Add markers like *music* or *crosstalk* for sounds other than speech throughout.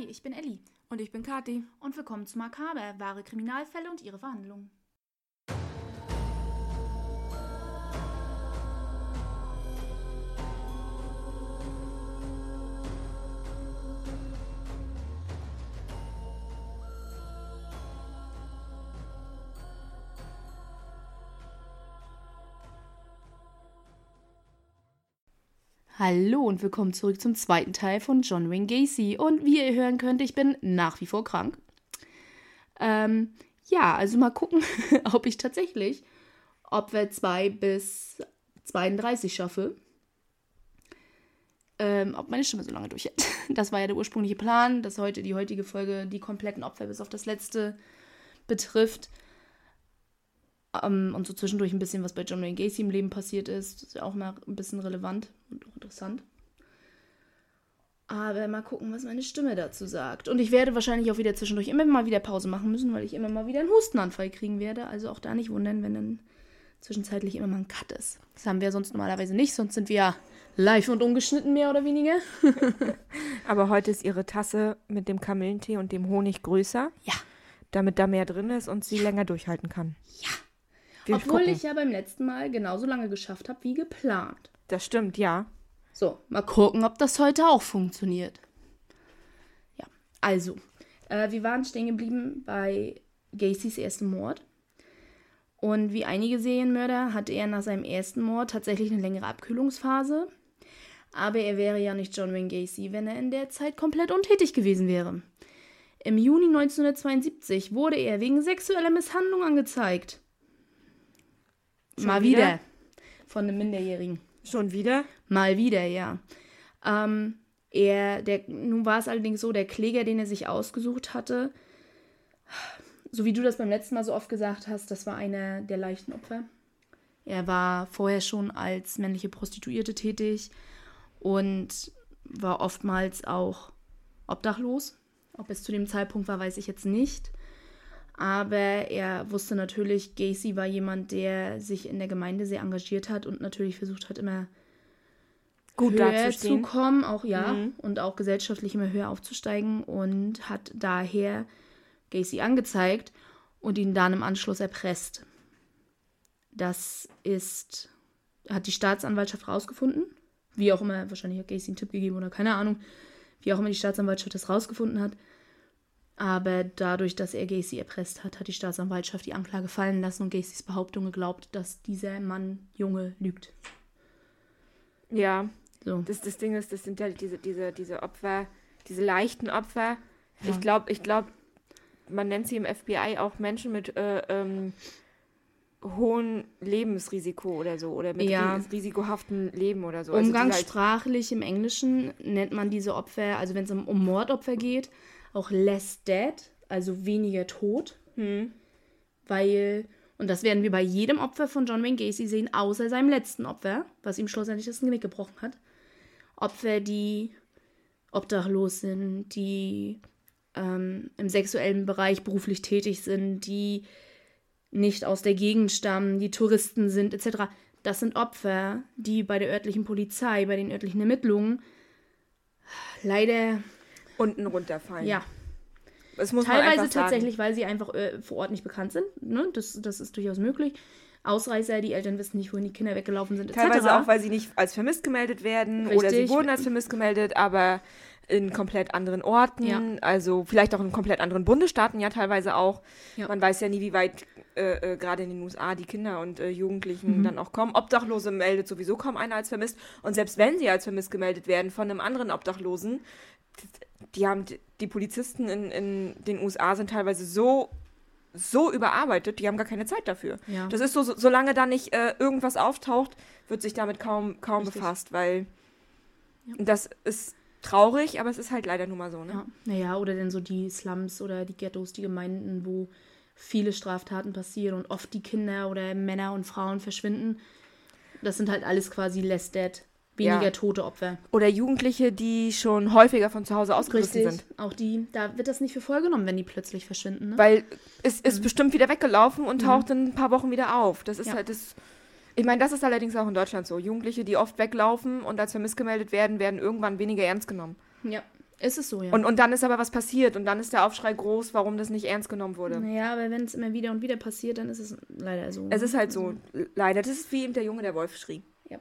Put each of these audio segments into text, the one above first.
Hi, ich bin Elli. Und ich bin Kathi. Und willkommen zu Makaber, wahre Kriminalfälle und ihre Verhandlungen. Hallo und willkommen zurück zum zweiten Teil von John Wayne Gacy. Und wie ihr hören könnt, ich bin nach wie vor krank. Ähm, ja, also mal gucken, *laughs* ob ich tatsächlich Opfer 2 bis 32 schaffe. Ähm, ob meine Stimme so lange durchhält. *laughs* Das war ja der ursprüngliche Plan, dass heute die heutige Folge die kompletten Opfer bis auf das letzte betrifft. Um, und so zwischendurch ein bisschen, was bei John Wayne Gacy im Leben passiert ist. Das ist ja auch mal ein bisschen relevant und auch interessant. Aber mal gucken, was meine Stimme dazu sagt. Und ich werde wahrscheinlich auch wieder zwischendurch immer mal wieder Pause machen müssen, weil ich immer mal wieder einen Hustenanfall kriegen werde. Also auch da nicht wundern, wenn dann zwischenzeitlich immer mal ein Cut ist. Das haben wir sonst normalerweise nicht, sonst sind wir ja live und ungeschnitten mehr oder weniger. *laughs* *laughs* Aber heute ist ihre Tasse mit dem Kamillentee und dem Honig größer. Ja. Damit da mehr drin ist und sie ja. länger durchhalten kann. Ja. Wir Obwohl gucken. ich ja beim letzten Mal genauso lange geschafft habe wie geplant. Das stimmt, ja. So, mal gucken, ob das heute auch funktioniert. Ja, also, äh, wir waren stehen geblieben bei Gacys ersten Mord. Und wie einige Serienmörder hatte er nach seinem ersten Mord tatsächlich eine längere Abkühlungsphase. Aber er wäre ja nicht John Wayne Gacy, wenn er in der Zeit komplett untätig gewesen wäre. Im Juni 1972 wurde er wegen sexueller Misshandlung angezeigt. Schon Mal wieder? wieder. Von einem Minderjährigen. Schon wieder? Mal wieder, ja. Ähm, er, der, nun war es allerdings so, der Kläger, den er sich ausgesucht hatte, so wie du das beim letzten Mal so oft gesagt hast, das war einer der leichten Opfer. Er war vorher schon als männliche Prostituierte tätig und war oftmals auch obdachlos. Ob es zu dem Zeitpunkt war, weiß ich jetzt nicht. Aber er wusste natürlich, Gacy war jemand, der sich in der Gemeinde sehr engagiert hat und natürlich versucht hat, immer gut höher zu kommen, auch ja, mhm. und auch gesellschaftlich immer höher aufzusteigen und hat daher Gacy angezeigt und ihn dann im Anschluss erpresst. Das ist, hat die Staatsanwaltschaft rausgefunden. Wie auch immer, wahrscheinlich hat Gacy einen Tipp gegeben oder keine Ahnung, wie auch immer die Staatsanwaltschaft das rausgefunden hat. Aber dadurch, dass er Gacy erpresst hat, hat die Staatsanwaltschaft die Anklage fallen lassen und Gacys Behauptung geglaubt, dass dieser Mann Junge lügt. Ja. So. Das, das Ding ist, das sind ja diese, diese, diese Opfer, diese leichten Opfer. Ja. Ich glaube, ich glaube, man nennt sie im FBI auch Menschen mit äh, ähm, hohem Lebensrisiko oder so oder mit ja. risikohaften Leben oder so. Also Umgangssprachlich halt im Englischen nennt man diese Opfer, also wenn es um, um Mordopfer geht, auch less dead, also weniger tot. Hm. Weil, und das werden wir bei jedem Opfer von John Wayne Gacy sehen, außer seinem letzten Opfer, was ihm schlussendlich das Genick gebrochen hat. Opfer, die obdachlos sind, die ähm, im sexuellen Bereich beruflich tätig sind, die nicht aus der Gegend stammen, die Touristen sind, etc. Das sind Opfer, die bei der örtlichen Polizei, bei den örtlichen Ermittlungen leider unten runterfallen. Ja. Teilweise tatsächlich, weil sie einfach äh, vor Ort nicht bekannt sind. Ne? Das, das ist durchaus möglich. Ausreißer, die Eltern wissen nicht, wohin die Kinder weggelaufen sind, etc. Teilweise auch, weil sie nicht als vermisst gemeldet werden Richtig. oder sie wurden als vermisst gemeldet, aber in komplett anderen Orten, ja. also vielleicht auch in komplett anderen Bundesstaaten ja teilweise auch. Ja. Man weiß ja nie, wie weit äh, äh, gerade in den USA die Kinder und äh, Jugendlichen mhm. dann auch kommen. Obdachlose meldet sowieso kaum einer als vermisst. Und selbst wenn sie als vermisst gemeldet werden von einem anderen Obdachlosen, die haben die Polizisten in, in den USA sind teilweise so so überarbeitet, die haben gar keine Zeit dafür. Ja. Das ist so, so solange da nicht äh, irgendwas auftaucht, wird sich damit kaum, kaum befasst, weil das ist traurig, aber es ist halt leider nun mal so, ne? Ja. Naja, oder denn so die Slums oder die Ghettos, die Gemeinden, wo viele Straftaten passieren und oft die Kinder oder Männer und Frauen verschwinden. Das sind halt alles quasi less dead weniger ja. tote Opfer. Oder Jugendliche, die schon häufiger von zu Hause ausgerissen Richtig. sind. Auch die, da wird das nicht für voll genommen, wenn die plötzlich verschwinden. Ne? Weil es ist mhm. bestimmt wieder weggelaufen und mhm. taucht mhm. in ein paar Wochen wieder auf. Das ist ja. halt das. Ich meine, das ist allerdings auch in Deutschland so. Jugendliche, die oft weglaufen und als vermisst gemeldet werden, werden irgendwann weniger ernst genommen. Ja. Ist es so, ja. Und, und dann ist aber was passiert und dann ist der Aufschrei groß, warum das nicht ernst genommen wurde. Naja, aber wenn es immer wieder und wieder passiert, dann ist es leider so. Es ist halt so, leider. Das ist wie eben der Junge, der Wolf schrie. Ja.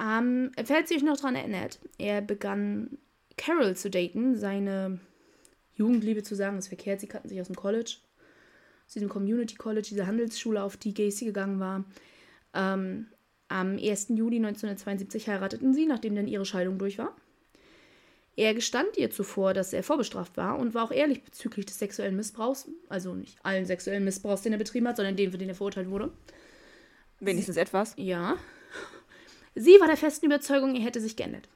Ähm, falls ihr euch noch daran erinnert, er begann Carol zu daten, seine Jugendliebe zu sagen, ist verkehrt, sie kannten sich aus dem College, aus diesem Community College, diese Handelsschule, auf die Gacy gegangen war. Ähm, am 1. Juli 1972 heirateten sie, nachdem dann ihre Scheidung durch war. Er gestand ihr zuvor, dass er vorbestraft war und war auch ehrlich bezüglich des sexuellen Missbrauchs. Also nicht allen sexuellen Missbrauchs, den er betrieben hat, sondern den, für den er verurteilt wurde. Wenigstens Sie, etwas. Ja. Sie war der festen Überzeugung, er hätte sich geändert.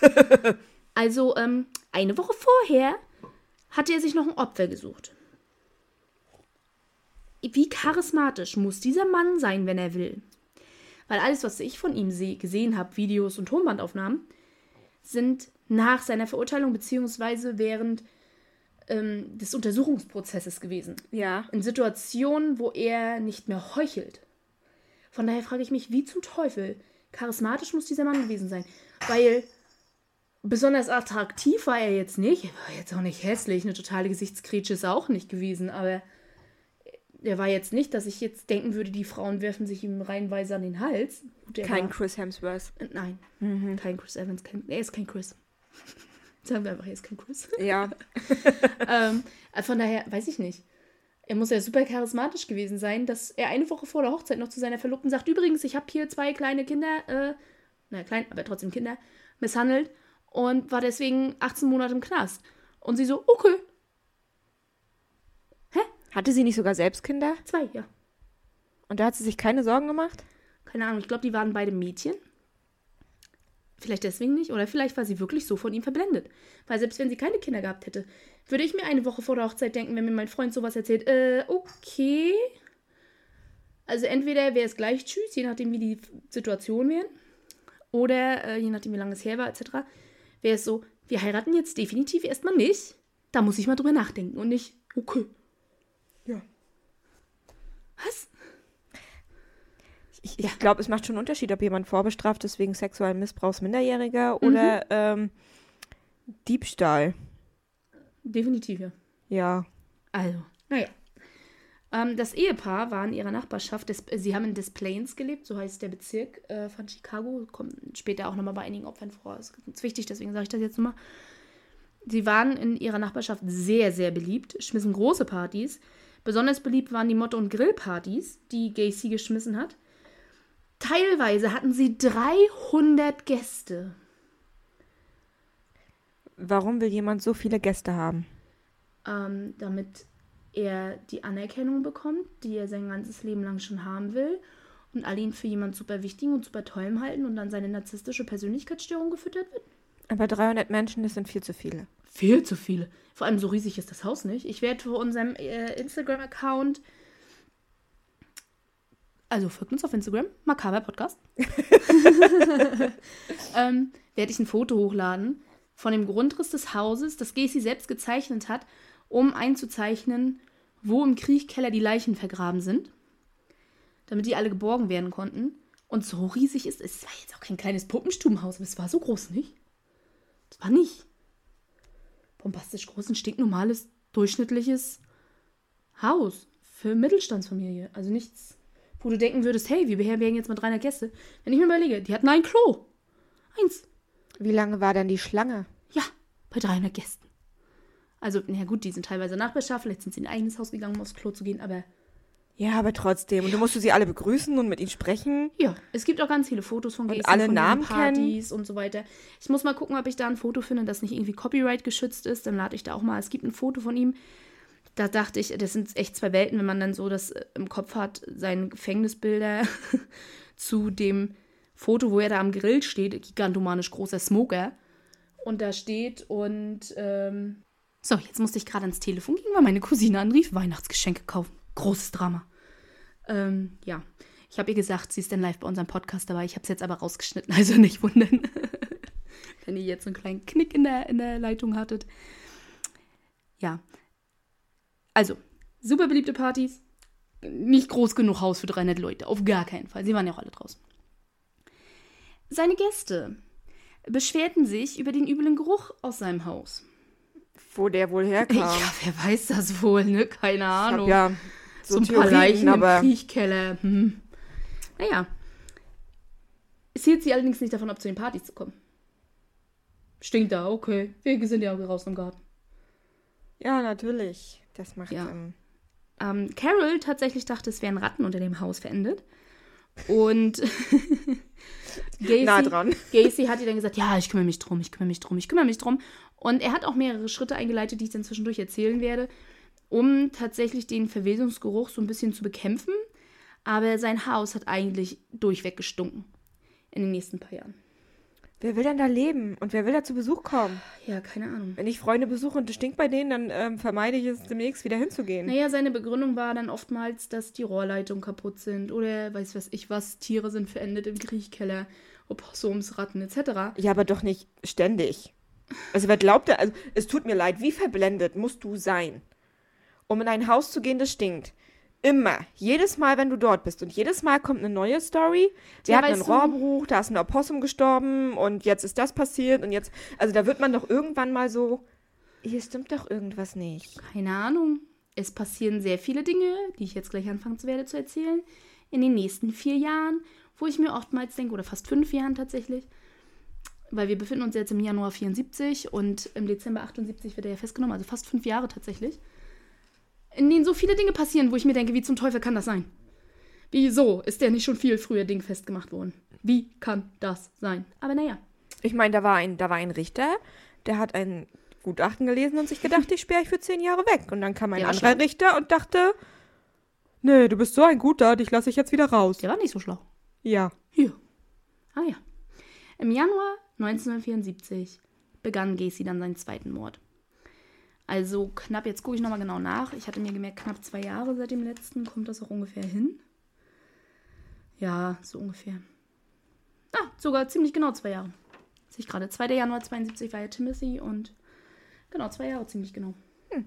*laughs* also, ähm, eine Woche vorher hatte er sich noch ein Opfer gesucht. Wie charismatisch muss dieser Mann sein, wenn er will? Weil alles, was ich von ihm gesehen habe, Videos und Tonbandaufnahmen, sind nach seiner Verurteilung beziehungsweise während ähm, des Untersuchungsprozesses gewesen. Ja. In Situationen, wo er nicht mehr heuchelt. Von daher frage ich mich, wie zum Teufel charismatisch muss dieser Mann gewesen sein? Weil besonders attraktiv war er jetzt nicht. Er war jetzt auch nicht hässlich. Eine totale Gesichtskretsche ist er auch nicht gewesen. Aber er war jetzt nicht, dass ich jetzt denken würde, die Frauen werfen sich ihm reihenweise an den Hals. kein war, Chris Hemsworth. Äh, nein, mhm. kein Chris Evans. Kein, er ist kein Chris. *laughs* Sagen wir einfach, er ist kein Chris. *laughs* Ja. *laughs* ähm, äh, von daher, weiß ich nicht. Er muss ja super charismatisch gewesen sein, dass er eine Woche vor der Hochzeit noch zu seiner Verlobten sagt: Übrigens, ich habe hier zwei kleine Kinder, äh, naja, klein, aber trotzdem Kinder, misshandelt und war deswegen 18 Monate im Knast. Und sie so: Okay. Hatte sie nicht sogar selbst Kinder? Zwei, ja. Und da hat sie sich keine Sorgen gemacht? Keine Ahnung, ich glaube, die waren beide Mädchen. Vielleicht deswegen nicht. Oder vielleicht war sie wirklich so von ihm verblendet. Weil selbst wenn sie keine Kinder gehabt hätte, würde ich mir eine Woche vor der Hochzeit denken, wenn mir mein Freund sowas erzählt, äh, okay. Also entweder wäre es gleich tschüss, je nachdem, wie die Situation wäre. Oder äh, je nachdem, wie lange es her war, etc. Wäre es so, wir heiraten jetzt definitiv erstmal nicht. Da muss ich mal drüber nachdenken und nicht, okay. Ja. Was? ich, ich glaube, es macht schon einen Unterschied, ob jemand vorbestraft ist wegen sexuellen Missbrauchs Minderjähriger mhm. oder ähm, Diebstahl. Definitiv, ja. Ja. Also, naja. Ähm, das Ehepaar war in ihrer Nachbarschaft, des, sie haben in Des Plains gelebt, so heißt der Bezirk äh, von Chicago, kommt später auch nochmal bei einigen Opfern vor. Das ist wichtig, deswegen sage ich das jetzt nochmal. Sie waren in ihrer Nachbarschaft sehr, sehr beliebt, schmissen große Partys. Besonders beliebt waren die Motto- und Grillpartys, die Gacy geschmissen hat. Teilweise hatten sie 300 Gäste. Warum will jemand so viele Gäste haben? Ähm, damit er die Anerkennung bekommt, die er sein ganzes Leben lang schon haben will und alle ihn für jemand super wichtigen und super tollem halten und dann seine narzisstische Persönlichkeitsstörung gefüttert wird. Aber 300 Menschen, das sind viel zu viele. Viel zu viele. Vor allem so riesig ist das Haus nicht. Ich werde für unserem äh, Instagram-Account also folgt uns auf Instagram, Makaber Podcast. *laughs* ähm, werde ich ein Foto hochladen von dem Grundriss des Hauses, das Gacy selbst gezeichnet hat, um einzuzeichnen, wo im Kriechkeller die Leichen vergraben sind, damit die alle geborgen werden konnten. Und so riesig ist es. Es war jetzt auch kein kleines Puppenstubenhaus, aber es war so groß nicht. Es war nicht bombastisch groß, ein stinknormales, durchschnittliches Haus für Mittelstandsfamilie. Also nichts wo du denken würdest, hey, wir beherbergen jetzt mal 300 Gäste. Wenn ich mir überlege, die hatten ein Klo. Eins. Wie lange war denn die Schlange? Ja, bei 300 Gästen. Also, na gut, die sind teilweise nachbeschafft, vielleicht sind sie in ein eigenes Haus gegangen, um aufs Klo zu gehen, aber. Ja, aber trotzdem. Und du musst du sie alle begrüßen und mit ihnen sprechen. Ja, es gibt auch ganz viele Fotos von Gästen, und alle von Namen Partys kennen. und so weiter. Ich muss mal gucken, ob ich da ein Foto finde, das nicht irgendwie Copyright geschützt ist. Dann lade ich da auch mal. Es gibt ein Foto von ihm da dachte ich, das sind echt zwei Welten, wenn man dann so das äh, im Kopf hat, seine Gefängnisbilder *laughs* zu dem Foto, wo er da am Grill steht, gigantomanisch großer Smoker. Und da steht und ähm, so, jetzt musste ich gerade ans Telefon gehen, weil meine Cousine anrief, Weihnachtsgeschenke kaufen. Großes Drama. Ähm, ja, ich habe ihr gesagt, sie ist dann live bei unserem Podcast dabei. Ich habe es jetzt aber rausgeschnitten, *laughs* also nicht wundern, *laughs* wenn ihr jetzt so einen kleinen Knick in der, in der Leitung hattet. Ja, also, super beliebte Partys. Nicht groß genug Haus für 300 Leute. Auf gar keinen Fall. Sie waren ja auch alle draußen. Seine Gäste beschwerten sich über den üblen Geruch aus seinem Haus. Wo der wohl *laughs* herkam. Ja, wer weiß das wohl, ne? Keine Ahnung. ja so, so ein paar Leichen aber... im Kriechkeller. Hm. Naja. Es hielt sie allerdings nicht davon ab, zu den Partys zu kommen. Stinkt da, okay. Wir sind ja raus im Garten. Ja, natürlich. Das macht ja. Ähm... Ähm, Carol tatsächlich dachte, es wären Ratten unter dem Haus verendet. Und *laughs* Gacy, nah dran. Gacy hat ihr dann gesagt, ja, ich kümmere mich drum, ich kümmere mich drum, ich kümmere mich drum. Und er hat auch mehrere Schritte eingeleitet, die ich dann zwischendurch erzählen werde, um tatsächlich den Verwesungsgeruch so ein bisschen zu bekämpfen. Aber sein Haus hat eigentlich durchweg gestunken in den nächsten paar Jahren. Wer will denn da leben und wer will da zu Besuch kommen? Ja, keine Ahnung. Wenn ich Freunde besuche und es stinkt bei denen, dann ähm, vermeide ich es demnächst wieder hinzugehen. Naja, seine Begründung war dann oftmals, dass die Rohrleitungen kaputt sind oder weiß was ich was, Tiere sind verendet im Kriechkeller, Opossums, Ratten etc. Ja, aber doch nicht ständig. Also wer glaubt da, also es tut mir leid, wie verblendet musst du sein, um in ein Haus zu gehen, das stinkt? Immer. Jedes Mal, wenn du dort bist. Und jedes Mal kommt eine neue Story. Wir ja, hatten einen Rohrbruch, da ist ein Opossum gestorben und jetzt ist das passiert und jetzt. Also da wird man doch irgendwann mal so. Hier stimmt doch irgendwas nicht. Keine Ahnung. Es passieren sehr viele Dinge, die ich jetzt gleich anfangen werde zu erzählen, in den nächsten vier Jahren, wo ich mir oftmals denke, oder fast fünf Jahren tatsächlich, weil wir befinden uns jetzt im Januar 74 und im Dezember 78 wird er ja festgenommen, also fast fünf Jahre tatsächlich in denen so viele Dinge passieren, wo ich mir denke, wie zum Teufel kann das sein? Wieso ist der nicht schon viel früher dingfest gemacht worden? Wie kann das sein? Aber naja. Ich meine, da war ein, da war ein Richter, der hat ein Gutachten gelesen und sich gedacht, ich sperre ich für zehn Jahre weg. Und dann kam ein der anderer Richter und dachte, nee, du bist so ein guter, dich lasse ich jetzt wieder raus. Der war nicht so schlau. Ja. Hier. Ah ja. Im Januar 1974 begann Gacy dann seinen zweiten Mord. Also knapp, jetzt gucke ich nochmal genau nach. Ich hatte mir gemerkt, knapp zwei Jahre seit dem letzten. Kommt das auch ungefähr hin? Ja, so ungefähr. Ah, sogar ziemlich genau zwei Jahre. Sehe ich gerade. 2. Januar 72 war ja Timothy und genau, zwei Jahre ziemlich genau. Hm.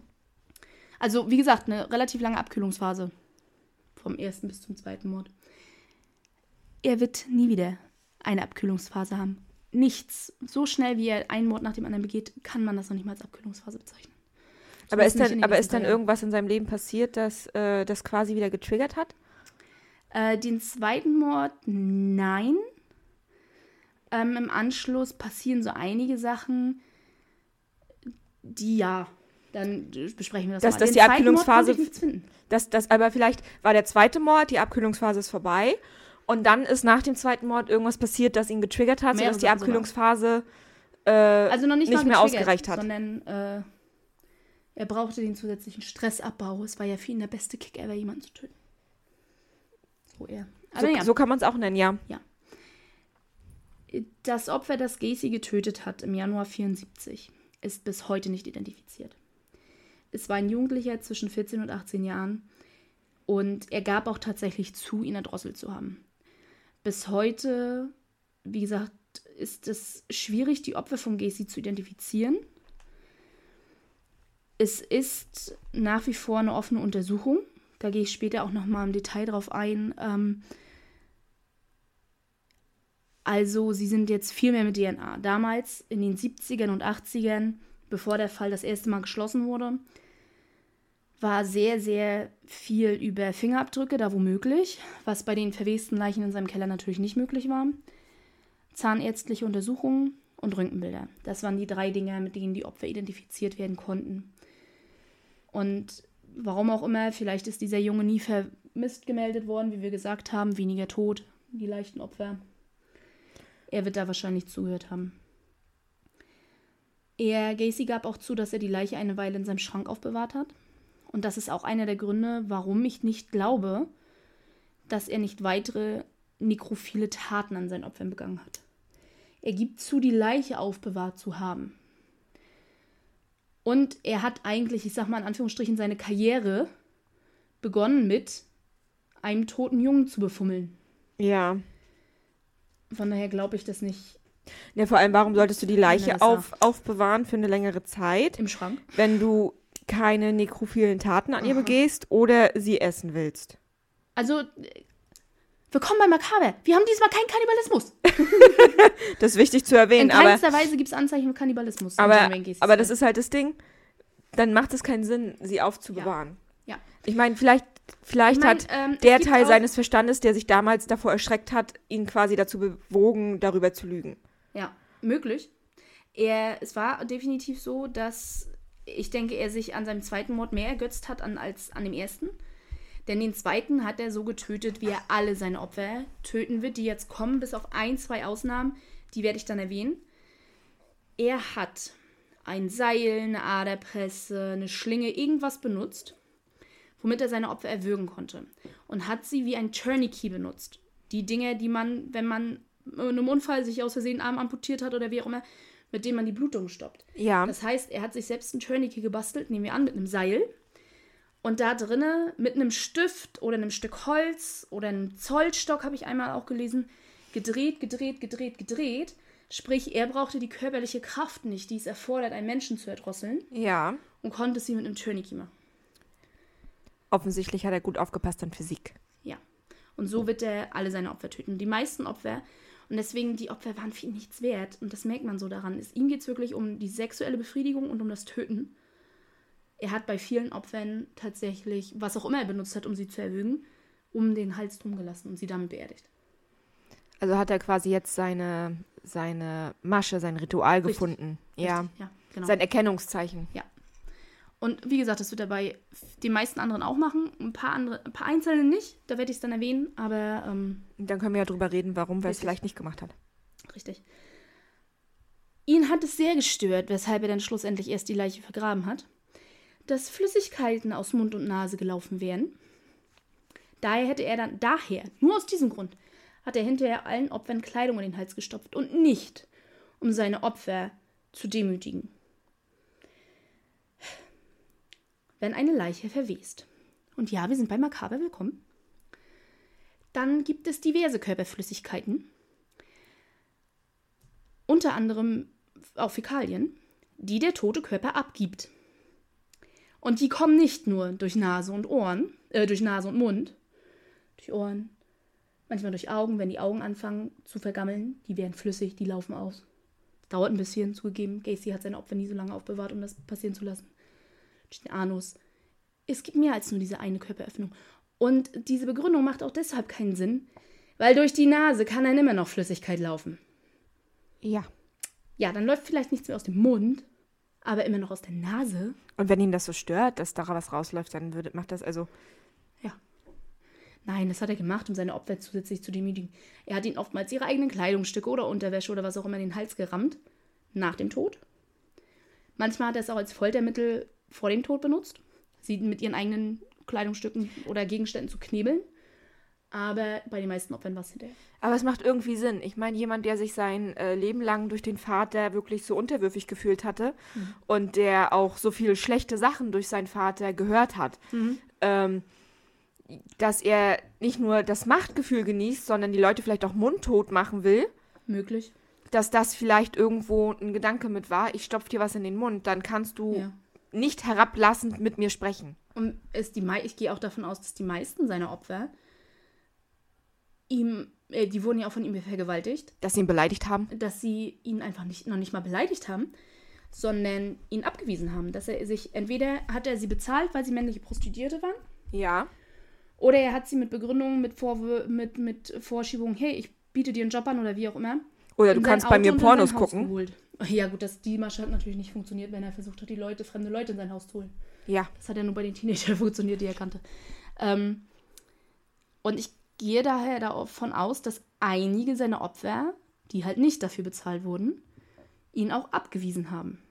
Also, wie gesagt, eine relativ lange Abkühlungsphase. Vom ersten bis zum zweiten Mord. Er wird nie wieder eine Abkühlungsphase haben. Nichts. So schnell, wie er einen Mord nach dem anderen begeht, kann man das noch nicht mal als Abkühlungsphase bezeichnen aber ist dann, aber ist dann irgendwas in seinem Leben passiert, das äh, das quasi wieder getriggert hat? Äh, den zweiten Mord, nein. Ähm, Im Anschluss passieren so einige Sachen, die ja, dann besprechen wir das dass, mal. Dass die Abkühlungsphase, dass das, aber vielleicht war der zweite Mord, die Abkühlungsphase ist vorbei und dann ist nach dem zweiten Mord irgendwas passiert, das ihn getriggert hat, Mehrere sodass die Abkühlungsphase äh, also noch nicht, nicht mehr ausgereicht hat. Sondern äh, er brauchte den zusätzlichen Stressabbau. Es war ja für ihn der beste Kick ever, jemanden zu töten. So er. So, ja. so kann man es auch nennen, ja. Ja. Das Opfer, das Gacy getötet hat im Januar 74, ist bis heute nicht identifiziert. Es war ein Jugendlicher zwischen 14 und 18 Jahren und er gab auch tatsächlich zu, ihn erdrosselt zu haben. Bis heute, wie gesagt, ist es schwierig, die Opfer von Gacy zu identifizieren es ist nach wie vor eine offene Untersuchung. Da gehe ich später auch noch mal im Detail drauf ein. Ähm, also sie sind jetzt viel mehr mit DNA. Damals in den 70ern und 80ern, bevor der Fall das erste Mal geschlossen wurde, war sehr, sehr viel über Fingerabdrücke, da womöglich, was bei den verwesten Leichen in seinem Keller natürlich nicht möglich war. Zahnärztliche Untersuchungen und Röntgenbilder. Das waren die drei Dinge, mit denen die Opfer identifiziert werden konnten. Und warum auch immer, vielleicht ist dieser Junge nie vermisst gemeldet worden, wie wir gesagt haben, weniger tot, die leichten Opfer. Er wird da wahrscheinlich zugehört haben. Er, Gacy gab auch zu, dass er die Leiche eine Weile in seinem Schrank aufbewahrt hat. Und das ist auch einer der Gründe, warum ich nicht glaube, dass er nicht weitere nekrophile Taten an seinen Opfern begangen hat. Er gibt zu, die Leiche aufbewahrt zu haben. Und er hat eigentlich, ich sag mal in Anführungsstrichen, seine Karriere begonnen mit einem toten Jungen zu befummeln. Ja. Von daher glaube ich das nicht. Ja, vor allem, warum solltest du die Leiche auf, aufbewahren für eine längere Zeit? Im Schrank. Wenn du keine nekrophilen Taten an Aha. ihr begehst oder sie essen willst. Also, Willkommen bei Makaber. Wir haben diesmal keinen Kannibalismus. *laughs* das ist wichtig zu erwähnen. In keinster aber, Weise gibt es Anzeichen von Kannibalismus. Aber, aber das ist halt das Ding. Dann macht es keinen Sinn, sie aufzubewahren. Ja. ja. Ich meine, vielleicht, vielleicht ich mein, hat ähm, der Teil seines Verstandes, der sich damals davor erschreckt hat, ihn quasi dazu bewogen, darüber zu lügen. Ja, möglich. Er, es war definitiv so, dass ich denke, er sich an seinem zweiten Mord mehr ergötzt hat an, als an dem ersten. Denn den zweiten hat er so getötet, wie er alle seine Opfer töten wird, die jetzt kommen, bis auf ein, zwei Ausnahmen, die werde ich dann erwähnen. Er hat ein Seil, eine Aderpresse, eine Schlinge, irgendwas benutzt, womit er seine Opfer erwürgen konnte. Und hat sie wie ein Tourniquet benutzt. Die Dinge, die man, wenn man in einem Unfall sich aus Versehen Arm amputiert hat oder wie auch immer, mit denen man die Blutung stoppt. Ja. Das heißt, er hat sich selbst ein Tourniquet gebastelt, nehmen wir an, mit einem Seil und da drinnen mit einem Stift oder einem Stück Holz oder einem Zollstock, habe ich einmal auch gelesen, gedreht, gedreht, gedreht, gedreht. Sprich, er brauchte die körperliche Kraft nicht, die es erfordert, einen Menschen zu erdrosseln. Ja. Und konnte sie mit einem Tourniquet machen. Offensichtlich hat er gut aufgepasst an Physik. Ja. Und so wird er alle seine Opfer töten. Die meisten Opfer, und deswegen die Opfer waren für ihn nichts wert, und das merkt man so daran, ist, ihm geht es wirklich um die sexuelle Befriedigung und um das Töten er hat bei vielen Opfern tatsächlich, was auch immer er benutzt hat, um sie zu erwürgen, um den Hals drum gelassen und sie damit beerdigt. Also hat er quasi jetzt seine, seine Masche, sein Ritual Richtig. gefunden. Ja. Richtig. ja genau. Sein Erkennungszeichen. Ja. Und wie gesagt, das wird er bei den meisten anderen auch machen. Ein paar andere, ein paar einzelne nicht, da werde ich es dann erwähnen, aber. Ähm, dann können wir ja drüber reden, warum er es vielleicht nicht gemacht hat. Richtig. Ihn hat es sehr gestört, weshalb er dann schlussendlich erst die Leiche vergraben hat dass Flüssigkeiten aus Mund und Nase gelaufen wären. Daher hätte er dann, daher, nur aus diesem Grund, hat er hinterher allen Opfern Kleidung in den Hals gestopft und nicht, um seine Opfer zu demütigen. Wenn eine Leiche verwest, und ja, wir sind bei Makaber willkommen, dann gibt es diverse Körperflüssigkeiten, unter anderem auch Fäkalien, die der tote Körper abgibt. Und die kommen nicht nur durch Nase und Ohren, äh, durch Nase und Mund, durch Ohren, manchmal durch Augen, wenn die Augen anfangen zu vergammeln, die werden flüssig, die laufen aus. Dauert ein bisschen, zugegeben. Gacy hat seine Opfer nie so lange aufbewahrt, um das passieren zu lassen. Durch den Anus. Es gibt mehr als nur diese eine Körperöffnung. Und diese Begründung macht auch deshalb keinen Sinn, weil durch die Nase kann dann immer noch Flüssigkeit laufen. Ja. Ja, dann läuft vielleicht nichts mehr aus dem Mund, aber immer noch aus der Nase. Und wenn ihn das so stört, dass da was rausläuft, dann würde, macht das also. Ja. Nein, das hat er gemacht, um seine Opfer zusätzlich zu demütigen. Er hat ihnen oftmals ihre eigenen Kleidungsstücke oder Unterwäsche oder was auch immer in den Hals gerammt. Nach dem Tod. Manchmal hat er es auch als Foltermittel vor dem Tod benutzt. Sie mit ihren eigenen Kleidungsstücken oder Gegenständen zu knebeln. Aber bei den meisten Opfern war es hinterher. Aber es macht irgendwie Sinn. Ich meine, jemand, der sich sein äh, Leben lang durch den Vater wirklich so unterwürfig gefühlt hatte mhm. und der auch so viele schlechte Sachen durch seinen Vater gehört hat, mhm. ähm, dass er nicht nur das Machtgefühl genießt, sondern die Leute vielleicht auch mundtot machen will. Möglich. Dass das vielleicht irgendwo ein Gedanke mit war, ich stopfe dir was in den Mund, dann kannst du ja. nicht herablassend mit mir sprechen. Und ist die, ich gehe auch davon aus, dass die meisten seiner Opfer ihm, äh, die wurden ja auch von ihm vergewaltigt. Dass sie ihn beleidigt haben? Dass sie ihn einfach nicht, noch nicht mal beleidigt haben, sondern ihn abgewiesen haben. Dass er sich, entweder hat er sie bezahlt, weil sie männliche Prostituierte waren. Ja. Oder er hat sie mit Begründungen, mit, Vorwür mit, mit Vorschiebung, hey, ich biete dir einen Job an oder wie auch immer. Oder du kannst bei mir Pornos gucken. Geholt. Ja, gut, das, die Masche hat natürlich nicht funktioniert, wenn er versucht hat, die Leute, fremde Leute in sein Haus zu holen. Ja. Das hat ja nur bei den Teenagern *laughs* funktioniert, die er kannte. Ähm, und ich gehe daher davon aus, dass einige seiner Opfer, die halt nicht dafür bezahlt wurden, ihn auch abgewiesen haben.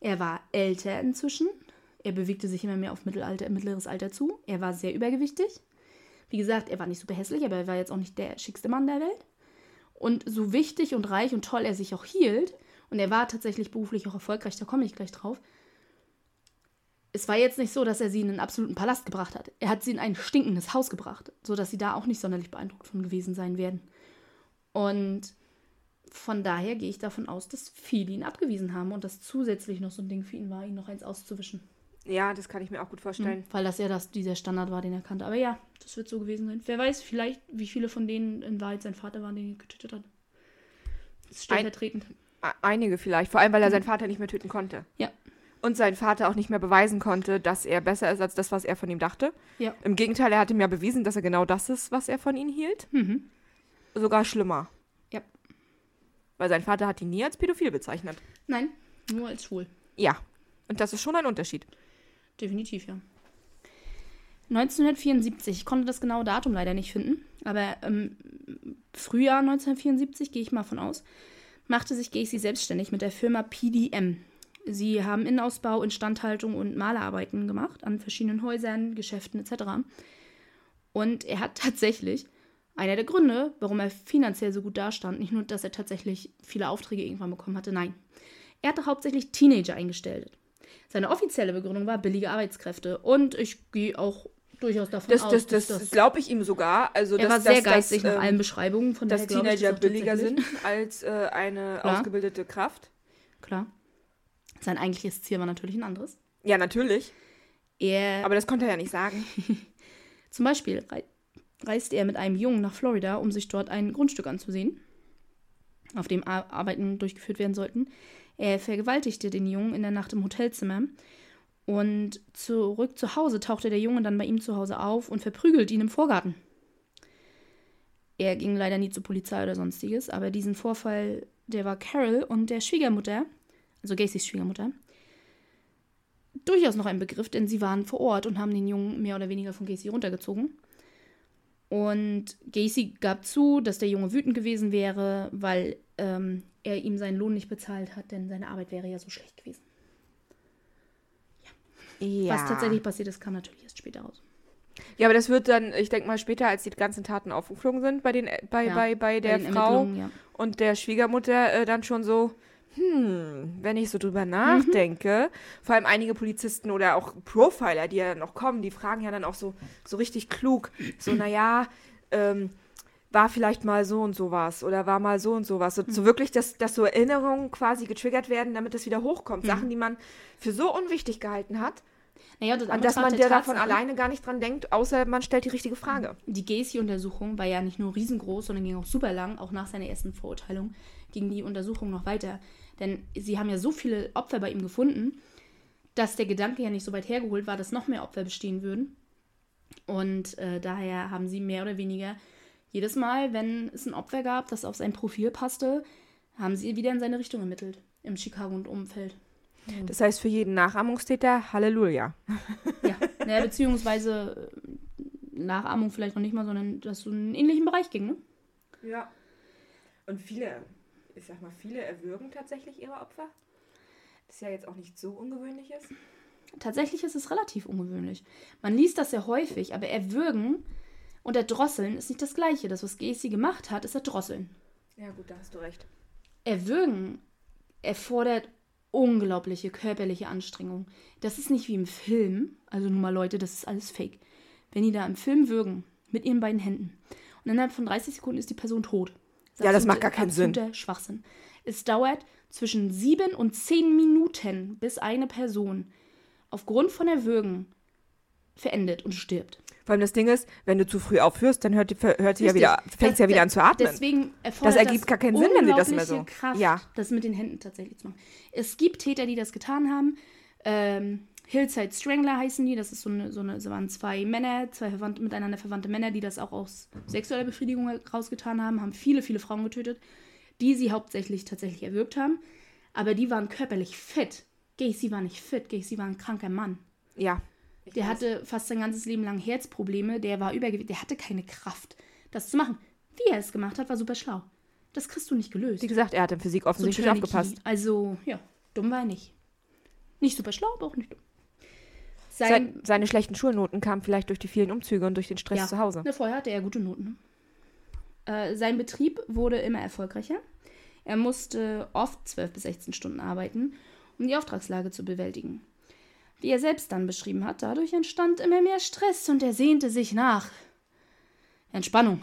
Er war älter inzwischen. Er bewegte sich immer mehr auf Mittelalter, mittleres Alter zu. Er war sehr übergewichtig. Wie gesagt, er war nicht super hässlich, aber er war jetzt auch nicht der schickste Mann der Welt. Und so wichtig und reich und toll er sich auch hielt, und er war tatsächlich beruflich auch erfolgreich, da komme ich gleich drauf, es war jetzt nicht so, dass er sie in einen absoluten Palast gebracht hat. Er hat sie in ein stinkendes Haus gebracht, sodass sie da auch nicht sonderlich beeindruckt von gewesen sein werden. Und von daher gehe ich davon aus, dass viele ihn abgewiesen haben und dass zusätzlich noch so ein Ding für ihn war, ihn noch eins auszuwischen. Ja, das kann ich mir auch gut vorstellen. Mhm, weil das ja das, dieser Standard war, den er kannte. Aber ja, das wird so gewesen sein. Wer weiß, vielleicht, wie viele von denen in Wahrheit sein Vater waren, den er getötet hat. Das ist stellvertretend. Ein, einige vielleicht. Vor allem, weil er mhm. seinen Vater nicht mehr töten konnte. Ja. Und sein Vater auch nicht mehr beweisen konnte, dass er besser ist als das, was er von ihm dachte. Ja. Im Gegenteil, er hat ihm ja bewiesen, dass er genau das ist, was er von ihm hielt. Mhm. Sogar schlimmer. Ja. Weil sein Vater hat ihn nie als pädophil bezeichnet. Nein, nur als schwul. Ja. Und das ist schon ein Unterschied. Definitiv, ja. 1974, ich konnte das genaue Datum leider nicht finden, aber im Frühjahr 1974, gehe ich mal von aus, machte sich Gacy selbstständig mit der Firma PDM. Sie haben Innenausbau, Instandhaltung und Malerarbeiten gemacht an verschiedenen Häusern, Geschäften etc. Und er hat *laughs* tatsächlich einer der Gründe, warum er finanziell so gut dastand, nicht nur, dass er tatsächlich viele Aufträge irgendwann bekommen hatte, nein. Er hatte hauptsächlich Teenager eingestellt. Seine offizielle Begründung war billige Arbeitskräfte. Und ich gehe auch durchaus davon das, aus, das, das, das glaube ich ihm sogar. Also, er dass, war sehr geistig nach ähm, allen Beschreibungen, von dass Teenager billiger sind als äh, eine *laughs* Klar. ausgebildete Kraft. Klar. Sein eigentliches Ziel war natürlich ein anderes. Ja, natürlich. Er, Aber das konnte er ja nicht sagen. *laughs* Zum Beispiel reist er mit einem Jungen nach Florida, um sich dort ein Grundstück anzusehen, auf dem Arbeiten durchgeführt werden sollten. Er vergewaltigte den Jungen in der Nacht im Hotelzimmer. Und zurück zu Hause tauchte der Junge dann bei ihm zu Hause auf und verprügelt ihn im Vorgarten. Er ging leider nie zur Polizei oder sonstiges, aber diesen Vorfall, der war Carol und der Schwiegermutter, also Gacys Schwiegermutter, durchaus noch ein Begriff, denn sie waren vor Ort und haben den Jungen mehr oder weniger von Gacy runtergezogen. Und Gacy gab zu, dass der Junge wütend gewesen wäre, weil ähm, er ihm seinen Lohn nicht bezahlt hat, denn seine Arbeit wäre ja so schlecht gewesen. Ja. ja. Was tatsächlich passiert ist, kam natürlich erst später raus. Ja, aber das wird dann, ich denke mal, später, als die ganzen Taten aufgeflogen sind bei, den, äh, bei, ja, bei, bei der bei Frau ja. und der Schwiegermutter, äh, dann schon so, hm, wenn ich so drüber nachdenke, mhm. vor allem einige Polizisten oder auch Profiler, die ja dann noch kommen, die fragen ja dann auch so, so richtig klug, so, naja, ähm, war vielleicht mal so und so was oder war mal so und so was. So, mhm. so wirklich, dass, dass so Erinnerungen quasi getriggert werden, damit das wieder hochkommt. Mhm. Sachen, die man für so unwichtig gehalten hat, naja, das an das man der davon alleine gar nicht dran denkt, außer man stellt die richtige Frage. Die Gacy-Untersuchung war ja nicht nur riesengroß, sondern ging auch super lang. Auch nach seiner ersten Verurteilung ging die Untersuchung noch weiter. Denn sie haben ja so viele Opfer bei ihm gefunden, dass der Gedanke ja nicht so weit hergeholt war, dass noch mehr Opfer bestehen würden. Und äh, daher haben sie mehr oder weniger jedes Mal, wenn es ein Opfer gab, das auf sein Profil passte, haben sie wieder in seine Richtung ermittelt im Chicago und Umfeld. Das heißt für jeden Nachahmungstäter Halleluja. *laughs* Ja, naja, beziehungsweise äh, Nachahmung vielleicht noch nicht mal, sondern dass so einen ähnlichen Bereich ging, ne? Ja. Und viele ich sag mal, viele erwürgen tatsächlich ihre Opfer. Das ja jetzt auch nicht so ungewöhnlich ist. Tatsächlich ist es relativ ungewöhnlich. Man liest das sehr häufig, aber erwürgen und erdrosseln ist nicht das Gleiche. Das, was Gacy gemacht hat, ist erdrosseln. Ja, gut, da hast du recht. Erwürgen erfordert unglaubliche körperliche Anstrengung. Das ist nicht wie im Film. Also nun mal Leute, das ist alles fake. Wenn die da im Film würgen, mit ihren beiden Händen, und innerhalb von 30 Sekunden ist die Person tot. Das ja, das macht gar keinen Sinn. Schwachsinn. Es dauert zwischen sieben und zehn Minuten, bis eine Person aufgrund von Erwürgen verendet und stirbt. Vor allem das Ding ist, wenn du zu früh aufhörst, dann hört, hört sie ja wieder, fängt sie ja wieder an zu atmen. Deswegen das ergibt das gar keinen Sinn, wenn sie das immer so. Kraft, ja. das mit den Händen tatsächlich zu machen. Es gibt Täter, die das getan haben. Ähm, Hillside Strangler heißen die. Das ist so eine, so eine, so waren zwei Männer, zwei verwandte, miteinander verwandte Männer, die das auch aus sexueller Befriedigung rausgetan haben, haben viele, viele Frauen getötet, die sie hauptsächlich tatsächlich erwürgt haben. Aber die waren körperlich fit. Gacy war nicht fit. Gacy war ein kranker Mann. Ja. Der weiß. hatte fast sein ganzes Leben lang Herzprobleme. Der war übergewichtig. Der hatte keine Kraft, das zu machen. Wie er es gemacht hat, war super schlau. Das kriegst du nicht gelöst. Wie gesagt, er hat in Physik offensichtlich so aufgepasst. Also, ja, dumm war er nicht. Nicht super schlau, aber auch nicht dumm. Sein, seine schlechten Schulnoten kamen vielleicht durch die vielen Umzüge und durch den Stress ja, zu Hause. Ne, vorher hatte er gute Noten. Äh, sein Betrieb wurde immer erfolgreicher. Er musste oft 12 bis 16 Stunden arbeiten, um die Auftragslage zu bewältigen. Wie er selbst dann beschrieben hat, dadurch entstand immer mehr Stress und er sehnte sich nach Entspannung.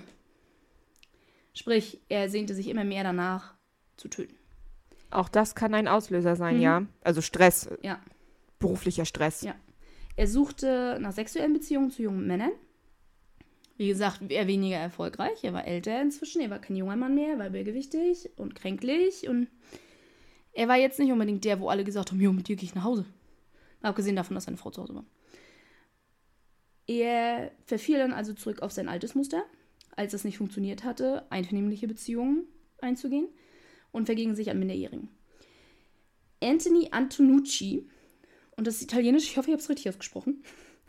Sprich, er sehnte sich immer mehr danach zu töten. Auch das kann ein Auslöser sein, mhm. ja. Also Stress. Ja. Beruflicher Stress. Ja. Er suchte nach sexuellen Beziehungen zu jungen Männern. Wie gesagt, er weniger erfolgreich. Er war älter inzwischen. Er war kein junger Mann mehr. Er war übergewichtig und kränklich. Und er war jetzt nicht unbedingt der, wo alle gesagt haben: Jo, mit dir gehe ich nach Hause. Abgesehen davon, dass seine Frau zu Hause war. Er verfiel dann also zurück auf sein altes Muster, als es nicht funktioniert hatte, einvernehmliche Beziehungen einzugehen und verging sich an Minderjährigen. Anthony Antonucci, und das ist italienisch, ich hoffe, ich habe es richtig ausgesprochen.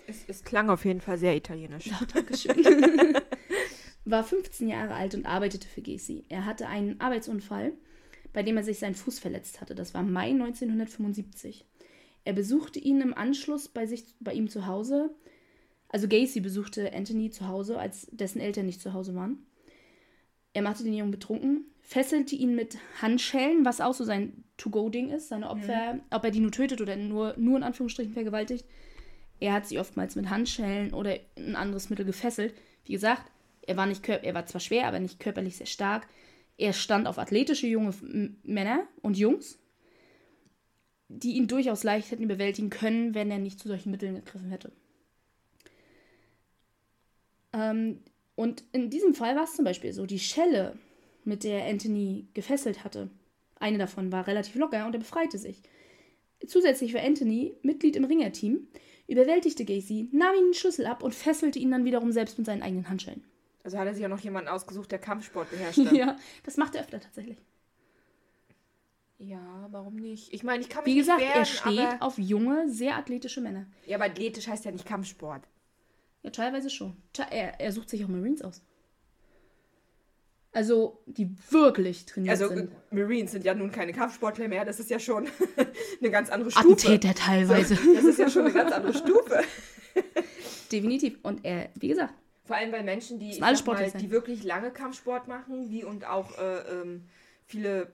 Es, es, klang auf jeden Fall sehr italienisch. Ja, danke schön. *laughs* war 15 Jahre alt und arbeitete für Gacy. Er hatte einen Arbeitsunfall, bei dem er sich seinen Fuß verletzt hatte. Das war Mai 1975. Er besuchte ihn im Anschluss bei sich bei ihm zu Hause also Gacy besuchte Anthony zu Hause, als dessen Eltern nicht zu Hause waren. Er machte den Jungen betrunken, fesselte ihn mit Handschellen, was auch so sein To-Go-Ding ist, seine Opfer, mhm. ob er die nur tötet oder nur, nur in Anführungsstrichen vergewaltigt. Er hat sie oftmals mit Handschellen oder ein anderes Mittel gefesselt. Wie gesagt, er war, nicht, er war zwar schwer, aber nicht körperlich sehr stark. Er stand auf athletische junge Männer und Jungs, die ihn durchaus leicht hätten bewältigen können, wenn er nicht zu solchen Mitteln gegriffen hätte. Ähm, und in diesem Fall war es zum Beispiel so, die Schelle, mit der Anthony gefesselt hatte, eine davon war relativ locker und er befreite sich. Zusätzlich war Anthony Mitglied im Ringerteam, überwältigte Gacy, nahm ihn den Schlüssel ab und fesselte ihn dann wiederum selbst mit seinen eigenen Handschellen. Also hat er sich auch noch jemanden ausgesucht, der Kampfsport beherrscht. *laughs* ja, das macht er öfter tatsächlich. Ja, warum nicht? Ich meine, ich kann mich Wie gesagt, wehren, er steht auf junge, sehr athletische Männer. Ja, aber athletisch heißt ja nicht Kampfsport. Ja, teilweise schon. Er, er sucht sich auch Marines aus. Also, die wirklich trainiert also, sind. Also, Marines sind ja nun keine Kampfsportler mehr. Das ist ja schon *laughs* eine ganz andere Stufe. Attentäter teilweise. das ist ja schon eine ganz andere *laughs* Stufe. Definitiv. Und er, wie gesagt. Vor allem bei Menschen, die, mal, die wirklich lange Kampfsport machen, wie und auch äh, ähm, viele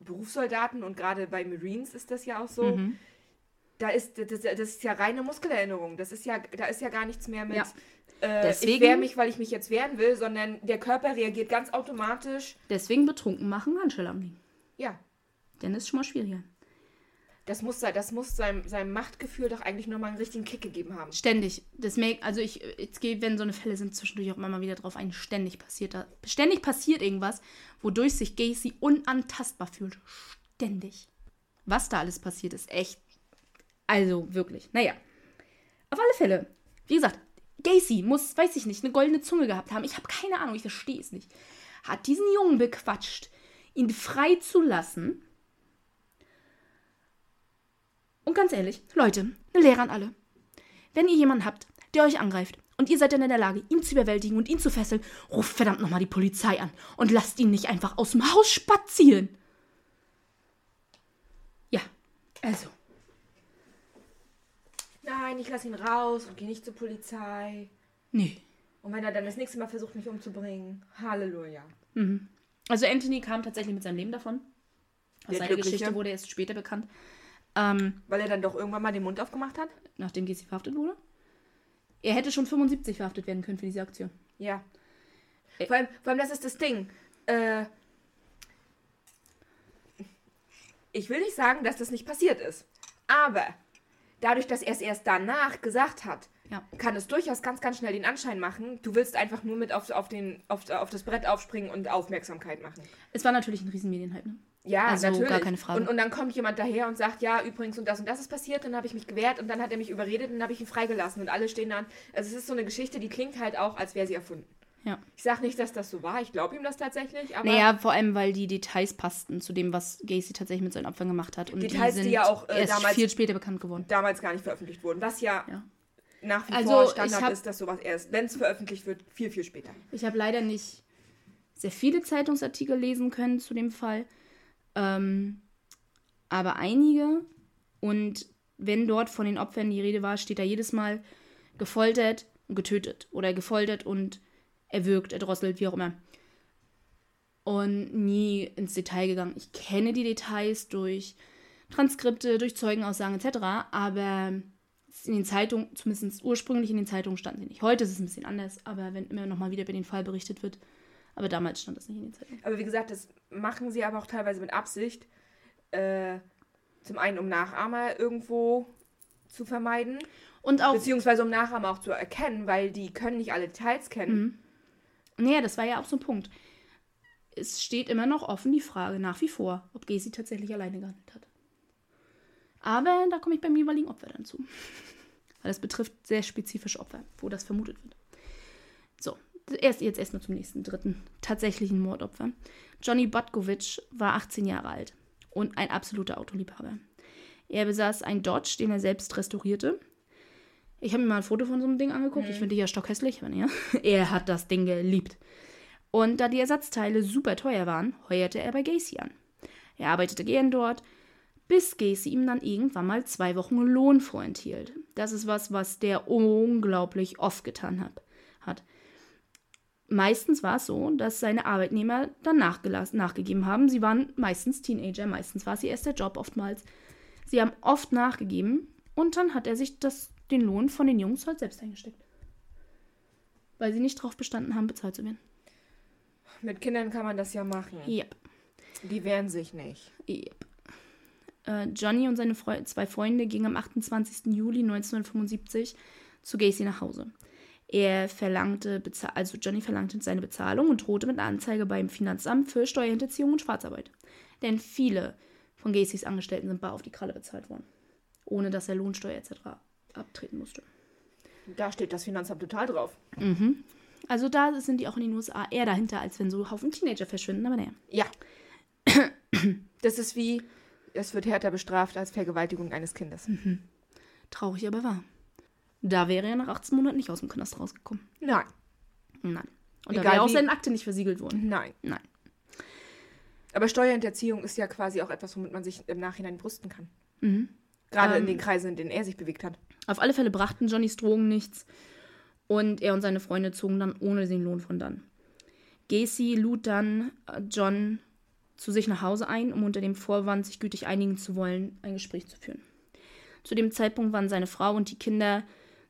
Berufssoldaten und gerade bei Marines ist das ja auch so. Mhm da ist, das, das ist ja reine Muskelerinnerung. Das ist ja, da ist ja gar nichts mehr mit. Ja. Äh, deswegen, ich wehre mich, weil ich mich jetzt wehren will, sondern der Körper reagiert ganz automatisch. Deswegen betrunken machen Handschelle am. Ja. Denn ist schon mal schwieriger. Das muss, das muss seinem, seinem Machtgefühl doch eigentlich nochmal einen richtigen Kick gegeben haben. Ständig. Das also ich, jetzt gehe, wenn so eine Fälle sind, zwischendurch auch immer mal wieder drauf ein. Ständig passiert da. Ständig passiert irgendwas, wodurch sich Gacy unantastbar fühlt. Ständig. Was da alles passiert, ist echt also wirklich. Naja. Auf alle Fälle. Wie gesagt, Gacy muss, weiß ich nicht, eine goldene Zunge gehabt haben. Ich habe keine Ahnung, ich verstehe es nicht. Hat diesen Jungen bequatscht, ihn frei zu lassen. Und ganz ehrlich, Leute, eine Lehre an alle. Wenn ihr jemanden habt, der euch angreift und ihr seid dann in der Lage, ihn zu überwältigen und ihn zu fesseln, ruft verdammt nochmal die Polizei an und lasst ihn nicht einfach aus dem Haus spazieren. Ja, also nein, ich lasse ihn raus und gehe nicht zur Polizei. Nee. Und wenn er dann das nächste Mal versucht, mich umzubringen, Halleluja. Mhm. Also Anthony kam tatsächlich mit seinem Leben davon. Aus seiner Geschichte wurde erst später bekannt. Ähm, Weil er dann doch irgendwann mal den Mund aufgemacht hat? Nachdem Gacy verhaftet wurde? Er hätte schon 75 verhaftet werden können für diese Aktion. Ja. Vor allem, vor allem das ist das Ding. Äh, ich will nicht sagen, dass das nicht passiert ist. Aber dadurch, dass er es erst danach gesagt hat, ja. kann es durchaus ganz, ganz schnell den Anschein machen, du willst einfach nur mit auf, auf, den, auf, auf das Brett aufspringen und Aufmerksamkeit machen. Es war natürlich ein Riesenmedienhype, ne? Ja, also natürlich. gar keine Frage. Und, und dann kommt jemand daher und sagt, ja, übrigens und das und das ist passiert, dann habe ich mich gewehrt und dann hat er mich überredet und dann habe ich ihn freigelassen und alle stehen dann. Also es ist so eine Geschichte, die klingt halt auch, als wäre sie erfunden. Ja. Ich sage nicht, dass das so war. Ich glaube ihm das tatsächlich. Aber naja, vor allem, weil die Details passten zu dem, was Gacy tatsächlich mit seinen Opfern gemacht hat. Und Details, die, sind die ja auch äh, damals viel später bekannt geworden. Damals gar nicht veröffentlicht wurden. Was ja, ja. nach wie also, vor Standard hab, ist, dass sowas erst, wenn es veröffentlicht wird, viel, viel später. Ich habe leider nicht sehr viele Zeitungsartikel lesen können zu dem Fall. Ähm, aber einige. Und wenn dort von den Opfern die Rede war, steht da jedes Mal gefoltert und getötet. Oder gefoltert und erwürgt, erdrosselt, wie auch immer. Und nie ins Detail gegangen. Ich kenne die Details durch Transkripte, durch Zeugenaussagen etc., aber in den Zeitungen, zumindest ursprünglich in den Zeitungen standen sie nicht. Heute ist es ein bisschen anders, aber wenn immer noch mal wieder über den Fall berichtet wird, aber damals stand das nicht in den Zeitungen. Aber wie gesagt, das machen sie aber auch teilweise mit Absicht. Äh, zum einen, um Nachahmer irgendwo zu vermeiden. Und auch. Beziehungsweise um Nachahmer auch zu erkennen, weil die können nicht alle Details kennen. Mhm. Naja, das war ja auch so ein Punkt. Es steht immer noch offen die Frage nach wie vor, ob Gacy tatsächlich alleine gehandelt hat. Aber da komme ich beim jeweiligen Opfer dann zu. *laughs* Weil das betrifft sehr spezifische Opfer, wo das vermutet wird. So, erst jetzt erstmal zum nächsten, dritten tatsächlichen Mordopfer. Johnny Botkovic war 18 Jahre alt und ein absoluter Autoliebhaber. Er besaß einen Dodge, den er selbst restaurierte. Ich habe mir mal ein Foto von so einem Ding angeguckt. Mhm. Ich finde die ja stockhässlich, aber ja. *laughs* Er hat das Ding geliebt. Und da die Ersatzteile super teuer waren, heuerte er bei Gacy an. Er arbeitete gern dort, bis Gacy ihm dann irgendwann mal zwei Wochen Lohn vorenthielt. Das ist was, was der unglaublich oft getan hat. hat. Meistens war es so, dass seine Arbeitnehmer dann nachgegeben haben. Sie waren meistens Teenager, meistens war es ihr erster Job oftmals. Sie haben oft nachgegeben und dann hat er sich das, den Lohn von den Jungs halt selbst eingesteckt. Weil sie nicht darauf bestanden haben, bezahlt zu werden. Mit Kindern kann man das ja machen. Yep. Die wehren sich nicht. Yep. Äh, Johnny und seine Fre zwei Freunde gingen am 28. Juli 1975 zu Gacy nach Hause. Er verlangte, also Johnny verlangte seine Bezahlung und drohte mit einer Anzeige beim Finanzamt für Steuerhinterziehung und Schwarzarbeit. Denn viele von Gacys Angestellten sind bar auf die Kralle bezahlt worden, ohne dass er Lohnsteuer etc. abtreten musste. Da steht das Finanzamt total drauf. Mhm. Also da sind die auch in den USA eher dahinter, als wenn so Haufen Teenager verschwinden, aber naja. Ja. *coughs* Das ist wie, es wird härter bestraft als Vergewaltigung eines Kindes. Mhm. Traurig, aber wahr. Da wäre er nach 18 Monaten nicht aus dem Knast rausgekommen. Nein. Nein. Und Egal da wäre auch seine Akte nicht versiegelt worden. Nein. Nein. Aber Steuerhinterziehung ist ja quasi auch etwas, womit man sich im Nachhinein brüsten kann. Mhm. Gerade ähm, in den Kreisen, in denen er sich bewegt hat. Auf alle Fälle brachten Johnnys Drogen nichts. Und er und seine Freunde zogen dann ohne den Lohn von dann. Gacy lud dann äh, John zu sich nach Hause ein, um unter dem Vorwand, sich gütig einigen zu wollen, ein Gespräch zu führen. Zu dem Zeitpunkt waren seine Frau und die Kinder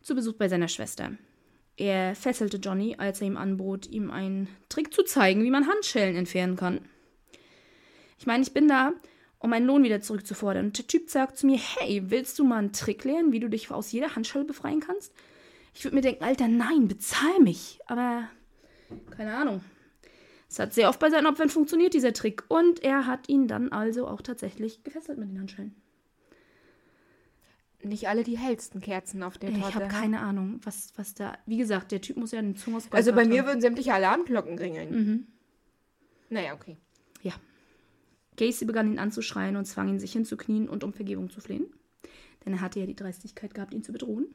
zu Besuch bei seiner Schwester. Er fesselte Johnny, als er ihm anbot, ihm einen Trick zu zeigen, wie man Handschellen entfernen kann. Ich meine, ich bin da, um meinen Lohn wieder zurückzufordern. Und der Typ sagt zu mir, hey, willst du mal einen Trick lernen, wie du dich aus jeder Handschelle befreien kannst? Ich würde mir denken, Alter, nein, bezahl mich. Aber keine Ahnung. Es hat sehr oft bei seinen Opfern funktioniert, dieser Trick. Und er hat ihn dann also auch tatsächlich gefesselt mit den Handschellen. Nicht alle die hellsten Kerzen auf der Torte. Ich habe keine Ahnung, was, was da. Wie gesagt, der Typ muss ja einen Zunge aus Also bei mir haben. würden sämtliche Alarmglocken ringeln. Mhm. Naja, okay. Casey begann ihn anzuschreien und zwang ihn, sich hinzuknien und um Vergebung zu flehen. Denn er hatte ja die Dreistigkeit gehabt, ihn zu bedrohen.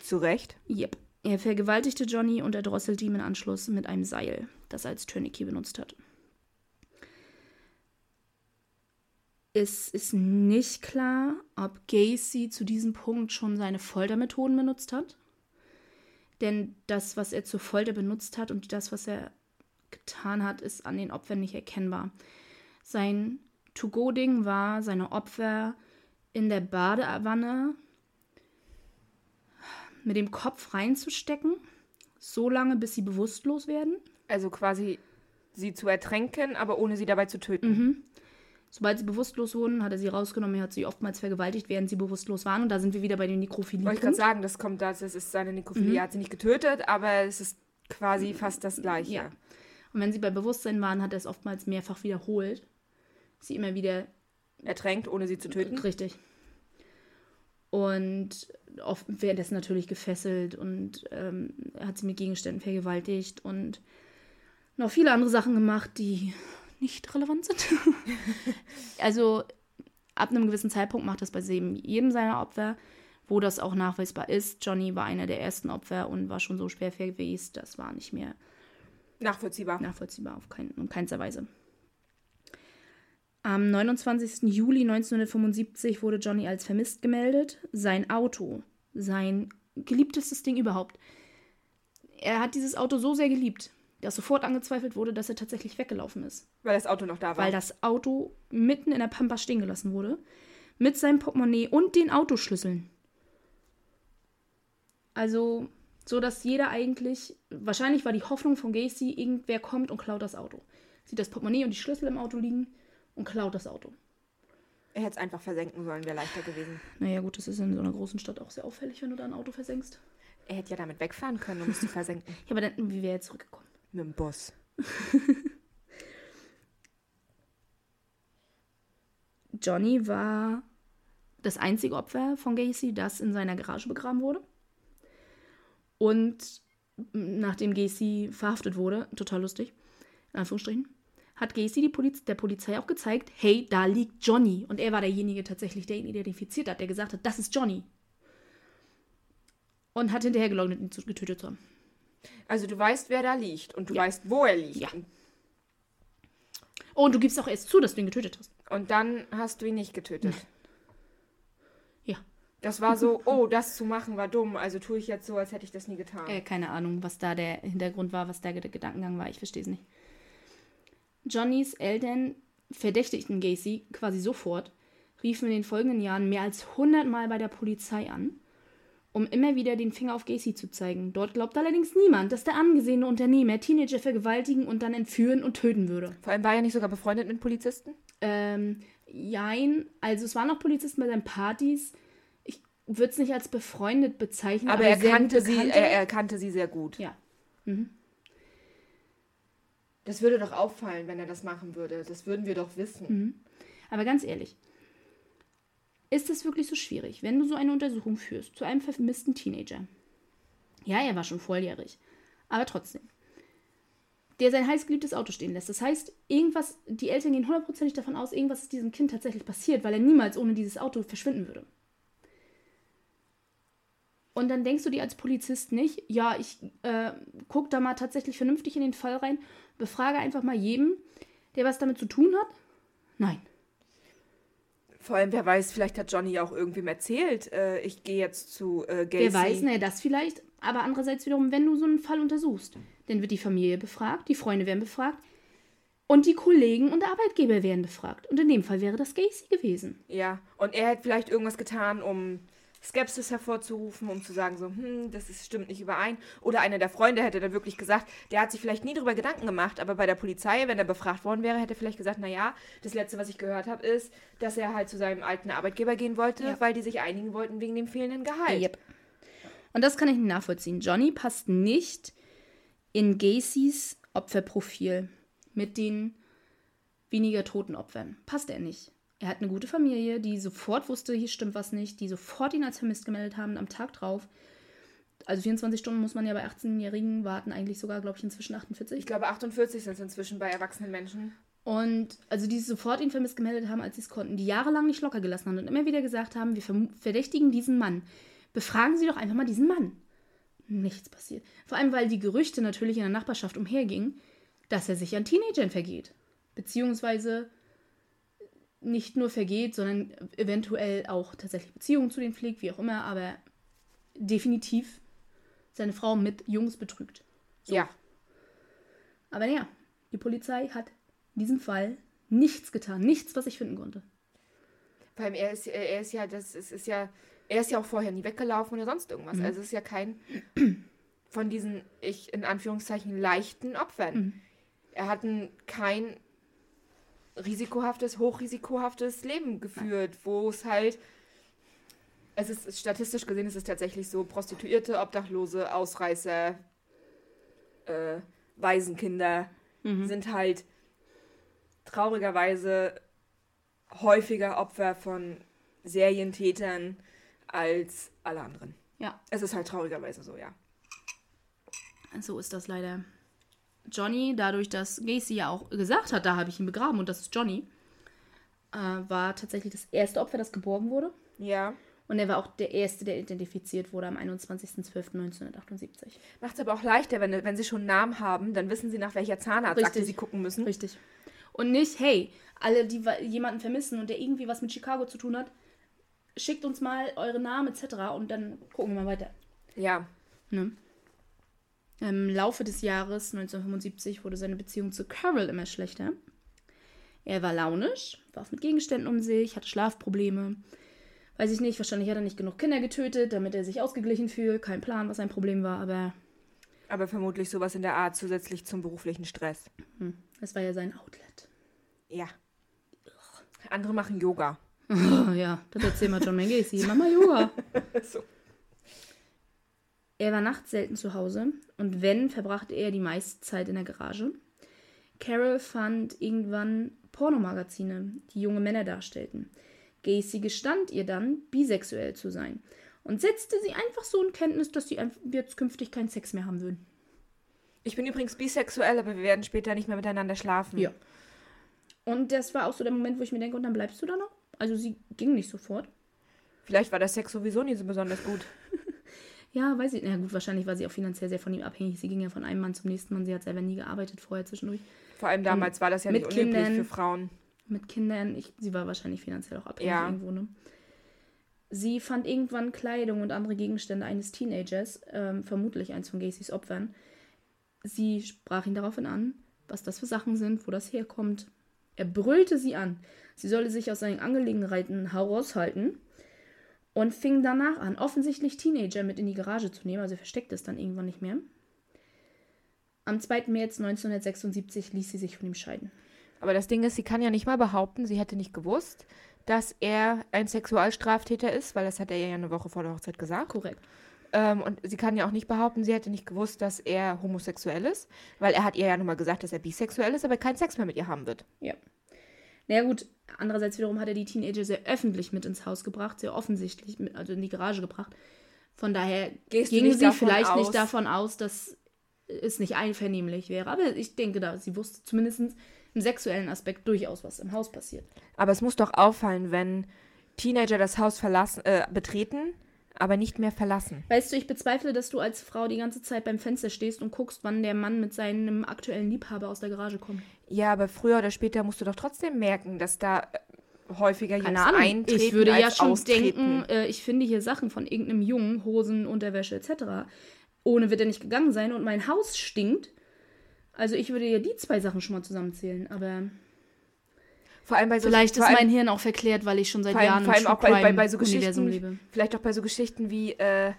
Zu Recht? Yep. Er vergewaltigte Johnny und erdrosselte ihm im Anschluss mit einem Seil, das er als Tourniquet benutzt hat. Es ist nicht klar, ob Gacy zu diesem Punkt schon seine Foltermethoden benutzt hat. Denn das, was er zur Folter benutzt hat und das, was er getan hat, ist an den Opfern nicht erkennbar. Sein To-Go-Ding war, seine Opfer in der Badewanne mit dem Kopf reinzustecken, so lange, bis sie bewusstlos werden. Also quasi sie zu ertränken, aber ohne sie dabei zu töten. Mhm. Sobald sie bewusstlos wurden, hat er sie rausgenommen. Er hat sie oftmals vergewaltigt, während sie bewusstlos waren. Und da sind wir wieder bei den Nekrophilie. Wollte ich gerade sagen, das kommt da, das ist seine Nekrophilie. Mhm. Er hat sie nicht getötet, aber es ist quasi fast das Gleiche. Ja. Und wenn sie bei Bewusstsein waren, hat er es oftmals mehrfach wiederholt. Sie immer wieder ertränkt, ohne sie zu töten. Richtig. Und oft währenddessen natürlich gefesselt und ähm, hat sie mit Gegenständen vergewaltigt und noch viele andere Sachen gemacht, die nicht relevant sind. *laughs* also ab einem gewissen Zeitpunkt macht das bei jedem seiner Opfer, wo das auch nachweisbar ist. Johnny war einer der ersten Opfer und war schon so schwer verwest, das war nicht mehr nachvollziehbar. Nachvollziehbar auf kein, in keinster Weise. Am 29. Juli 1975 wurde Johnny als vermisst gemeldet. Sein Auto, sein geliebtestes Ding überhaupt. Er hat dieses Auto so sehr geliebt, dass sofort angezweifelt wurde, dass er tatsächlich weggelaufen ist. Weil das Auto noch da war. Weil das Auto mitten in der Pampa stehen gelassen wurde. Mit seinem Portemonnaie und den Autoschlüsseln. Also, so dass jeder eigentlich, wahrscheinlich war die Hoffnung von Gacy, irgendwer kommt und klaut das Auto. Sieht das Portemonnaie und die Schlüssel im Auto liegen und klaut das Auto. Er hätte es einfach versenken sollen, wäre leichter gewesen. Naja, gut, das ist in so einer großen Stadt auch sehr auffällig, wenn du da ein Auto versenkst. Er hätte ja damit wegfahren können, um es zu *laughs* versenken. ja, aber dann, wie wäre er zurückgekommen? Mit dem Bus. *laughs* Johnny war das einzige Opfer von Gacy, das in seiner Garage begraben wurde. Und nachdem Gacy verhaftet wurde, total lustig, in Anführungsstrichen, hat Gacy die Poliz der Polizei auch gezeigt, hey, da liegt Johnny. Und er war derjenige tatsächlich, der ihn identifiziert hat, der gesagt hat, das ist Johnny. Und hat hinterher geleugnet, ihn getötet zu haben. Also du weißt, wer da liegt und du ja. weißt, wo er liegt. Ja. Oh, und du gibst auch erst zu, dass du ihn getötet hast. Und dann hast du ihn nicht getötet. *laughs* Ja. Das war so, oh, das zu machen war dumm, also tue ich jetzt so, als hätte ich das nie getan. Äh, keine Ahnung, was da der Hintergrund war, was da der Gedankengang war, ich verstehe es nicht. Johnnys Eltern verdächtigten Gacy quasi sofort, riefen in den folgenden Jahren mehr als 100 Mal bei der Polizei an, um immer wieder den Finger auf Gacy zu zeigen. Dort glaubt allerdings niemand, dass der angesehene Unternehmer Teenager vergewaltigen und dann entführen und töten würde. Vor allem war er nicht sogar befreundet mit Polizisten? Ähm, jein. Also es waren auch Polizisten bei seinen Partys. Ich würde es nicht als befreundet bezeichnen. Aber, aber er, kannte sie, er, er kannte sie sehr gut. Ja. Mhm. Das würde doch auffallen, wenn er das machen würde. Das würden wir doch wissen. Mhm. Aber ganz ehrlich, ist es wirklich so schwierig, wenn du so eine Untersuchung führst zu einem vermissten Teenager? Ja, er war schon volljährig, aber trotzdem. Der sein heißgeliebtes Auto stehen lässt. Das heißt, irgendwas, die Eltern gehen hundertprozentig davon aus, irgendwas ist diesem Kind tatsächlich passiert, weil er niemals ohne dieses Auto verschwinden würde. Und dann denkst du dir als Polizist nicht, ja, ich äh, guck da mal tatsächlich vernünftig in den Fall rein befrage einfach mal jeden, der was damit zu tun hat? Nein. Vor allem, wer weiß, vielleicht hat Johnny auch irgendwem erzählt, äh, ich gehe jetzt zu äh, Gacy. Wer weiß, ne, das vielleicht. Aber andererseits wiederum, wenn du so einen Fall untersuchst, dann wird die Familie befragt, die Freunde werden befragt und die Kollegen und Arbeitgeber werden befragt. Und in dem Fall wäre das Gacy gewesen. Ja, und er hätte vielleicht irgendwas getan, um Skepsis hervorzurufen, um zu sagen, so, hm, das ist, stimmt nicht überein. Oder einer der Freunde hätte dann wirklich gesagt, der hat sich vielleicht nie darüber Gedanken gemacht, aber bei der Polizei, wenn er befragt worden wäre, hätte er vielleicht gesagt, naja, das Letzte, was ich gehört habe, ist, dass er halt zu seinem alten Arbeitgeber gehen wollte, ja. weil die sich einigen wollten wegen dem fehlenden Gehalt. Yep. Und das kann ich nicht nachvollziehen. Johnny passt nicht in Gacys Opferprofil mit den weniger toten Opfern. Passt er nicht. Er hat eine gute Familie, die sofort wusste, hier stimmt was nicht, die sofort ihn als vermisst gemeldet haben am Tag drauf. Also 24 Stunden muss man ja bei 18-Jährigen warten, eigentlich sogar, glaube ich, inzwischen 48. Ich glaube, 48 sind es inzwischen bei erwachsenen Menschen. Und also die sofort ihn vermisst gemeldet haben, als sie es konnten, die jahrelang nicht locker gelassen haben und immer wieder gesagt haben, wir verdächtigen diesen Mann. Befragen Sie doch einfach mal diesen Mann. Nichts passiert. Vor allem, weil die Gerüchte natürlich in der Nachbarschaft umhergingen, dass er sich an Teenagern vergeht. Beziehungsweise nicht nur vergeht, sondern eventuell auch tatsächlich Beziehungen zu denen pflegt, wie auch immer, aber definitiv seine Frau mit Jungs betrügt. So. Ja. Aber ja, die Polizei hat in diesem Fall nichts getan, nichts, was ich finden konnte. Vor allem, er ist, er ist ja, das ist, ist ja, er ist ja auch vorher nie weggelaufen oder sonst irgendwas. Mhm. Also es ist ja kein von diesen, ich in Anführungszeichen, leichten Opfern. Mhm. Er hat kein risikohaftes, hochrisikohaftes Leben geführt, wo es halt, es ist statistisch gesehen, ist es tatsächlich so, Prostituierte, Obdachlose, Ausreißer, äh, Waisenkinder mhm. sind halt traurigerweise häufiger Opfer von Serientätern als alle anderen. Ja. Es ist halt traurigerweise so, ja. So ist das leider. Johnny, dadurch, dass Gacy ja auch gesagt hat, da habe ich ihn begraben und das ist Johnny, äh, war tatsächlich das erste Opfer, das geborgen wurde. Ja. Und er war auch der Erste, der identifiziert wurde am 21.12.1978. Macht es aber auch leichter, wenn, wenn sie schon einen Namen haben, dann wissen sie, nach welcher Zahnarztakte sie gucken müssen. Richtig. Und nicht, hey, alle, die jemanden vermissen und der irgendwie was mit Chicago zu tun hat, schickt uns mal eure Namen etc. und dann gucken wir mal weiter. Ja. Ne? Im Laufe des Jahres 1975 wurde seine Beziehung zu Carol immer schlechter. Er war launisch, warf mit Gegenständen um sich, hatte Schlafprobleme. Weiß ich nicht, wahrscheinlich hat er nicht genug Kinder getötet, damit er sich ausgeglichen fühlt. Kein Plan, was sein Problem war, aber. Aber vermutlich sowas in der Art zusätzlich zum beruflichen Stress. Hm, das war ja sein Outlet. Ja. Andere machen Yoga. *laughs* Ja, das erzählt mal John Gacy. Mama Yoga. *laughs* so. Er war nachts selten zu Hause und wenn, verbrachte er die meiste Zeit in der Garage. Carol fand irgendwann Pornomagazine, die junge Männer darstellten. Gacy gestand ihr dann, bisexuell zu sein und setzte sie einfach so in Kenntnis, dass sie jetzt künftig keinen Sex mehr haben würden. Ich bin übrigens bisexuell, aber wir werden später nicht mehr miteinander schlafen. Ja. Und das war auch so der Moment, wo ich mir denke, und dann bleibst du da noch? Also sie ging nicht sofort. Vielleicht war der Sex sowieso nie so besonders gut. Ja, weiß ich. Na gut, wahrscheinlich war sie auch finanziell sehr von ihm abhängig. Sie ging ja von einem Mann zum nächsten Mann. Sie hat selber nie gearbeitet vorher zwischendurch. Vor allem damals war das ja nicht unüblich Kindern, für Frauen. Mit Kindern, ich, sie war wahrscheinlich finanziell auch abhängig ja. irgendwo, ne? Sie fand irgendwann Kleidung und andere Gegenstände eines Teenagers, ähm, vermutlich eins von Gacys Opfern. Sie sprach ihn daraufhin an, was das für Sachen sind, wo das herkommt. Er brüllte sie an. Sie solle sich aus seinen Angelegenheiten heraushalten und fing danach an, offensichtlich Teenager mit in die Garage zu nehmen. Also er versteckte es dann irgendwann nicht mehr. Am 2. März 1976 ließ sie sich von ihm scheiden. Aber das Ding ist, sie kann ja nicht mal behaupten, sie hätte nicht gewusst, dass er ein Sexualstraftäter ist, weil das hat er ja eine Woche vor der Hochzeit gesagt. Korrekt. Ähm, und sie kann ja auch nicht behaupten, sie hätte nicht gewusst, dass er homosexuell ist, weil er hat ihr ja nun mal gesagt, dass er bisexuell ist, aber keinen Sex mehr mit ihr haben wird. Ja. Naja gut, andererseits wiederum hat er die Teenager sehr öffentlich mit ins Haus gebracht, sehr offensichtlich, mit, also in die Garage gebracht. Von daher Gehst ging sie vielleicht aus? nicht davon aus, dass es nicht einvernehmlich wäre. Aber ich denke da, sie wusste zumindest im sexuellen Aspekt durchaus, was im Haus passiert. Aber es muss doch auffallen, wenn Teenager das Haus verlassen, äh, betreten, aber nicht mehr verlassen. Weißt du, ich bezweifle, dass du als Frau die ganze Zeit beim Fenster stehst und guckst, wann der Mann mit seinem aktuellen Liebhaber aus der Garage kommt. Ja, aber früher oder später musst du doch trotzdem merken, dass da äh, häufiger Jungs Keine Ahnung. eintreten Ich würde ja schon austreten. denken, äh, ich finde hier Sachen von irgendeinem Jungen, Hosen, Unterwäsche etc. Ohne wird er nicht gegangen sein und mein Haus stinkt. Also ich würde ja die zwei Sachen schon mal zusammenzählen, aber vor allem bei so Vielleicht ist mein Hirn auch verklärt, weil ich schon seit vor Jahren vor allem auch bei, bei, bei so Geschichten, lebe. Vielleicht auch bei so Geschichten wie, äh,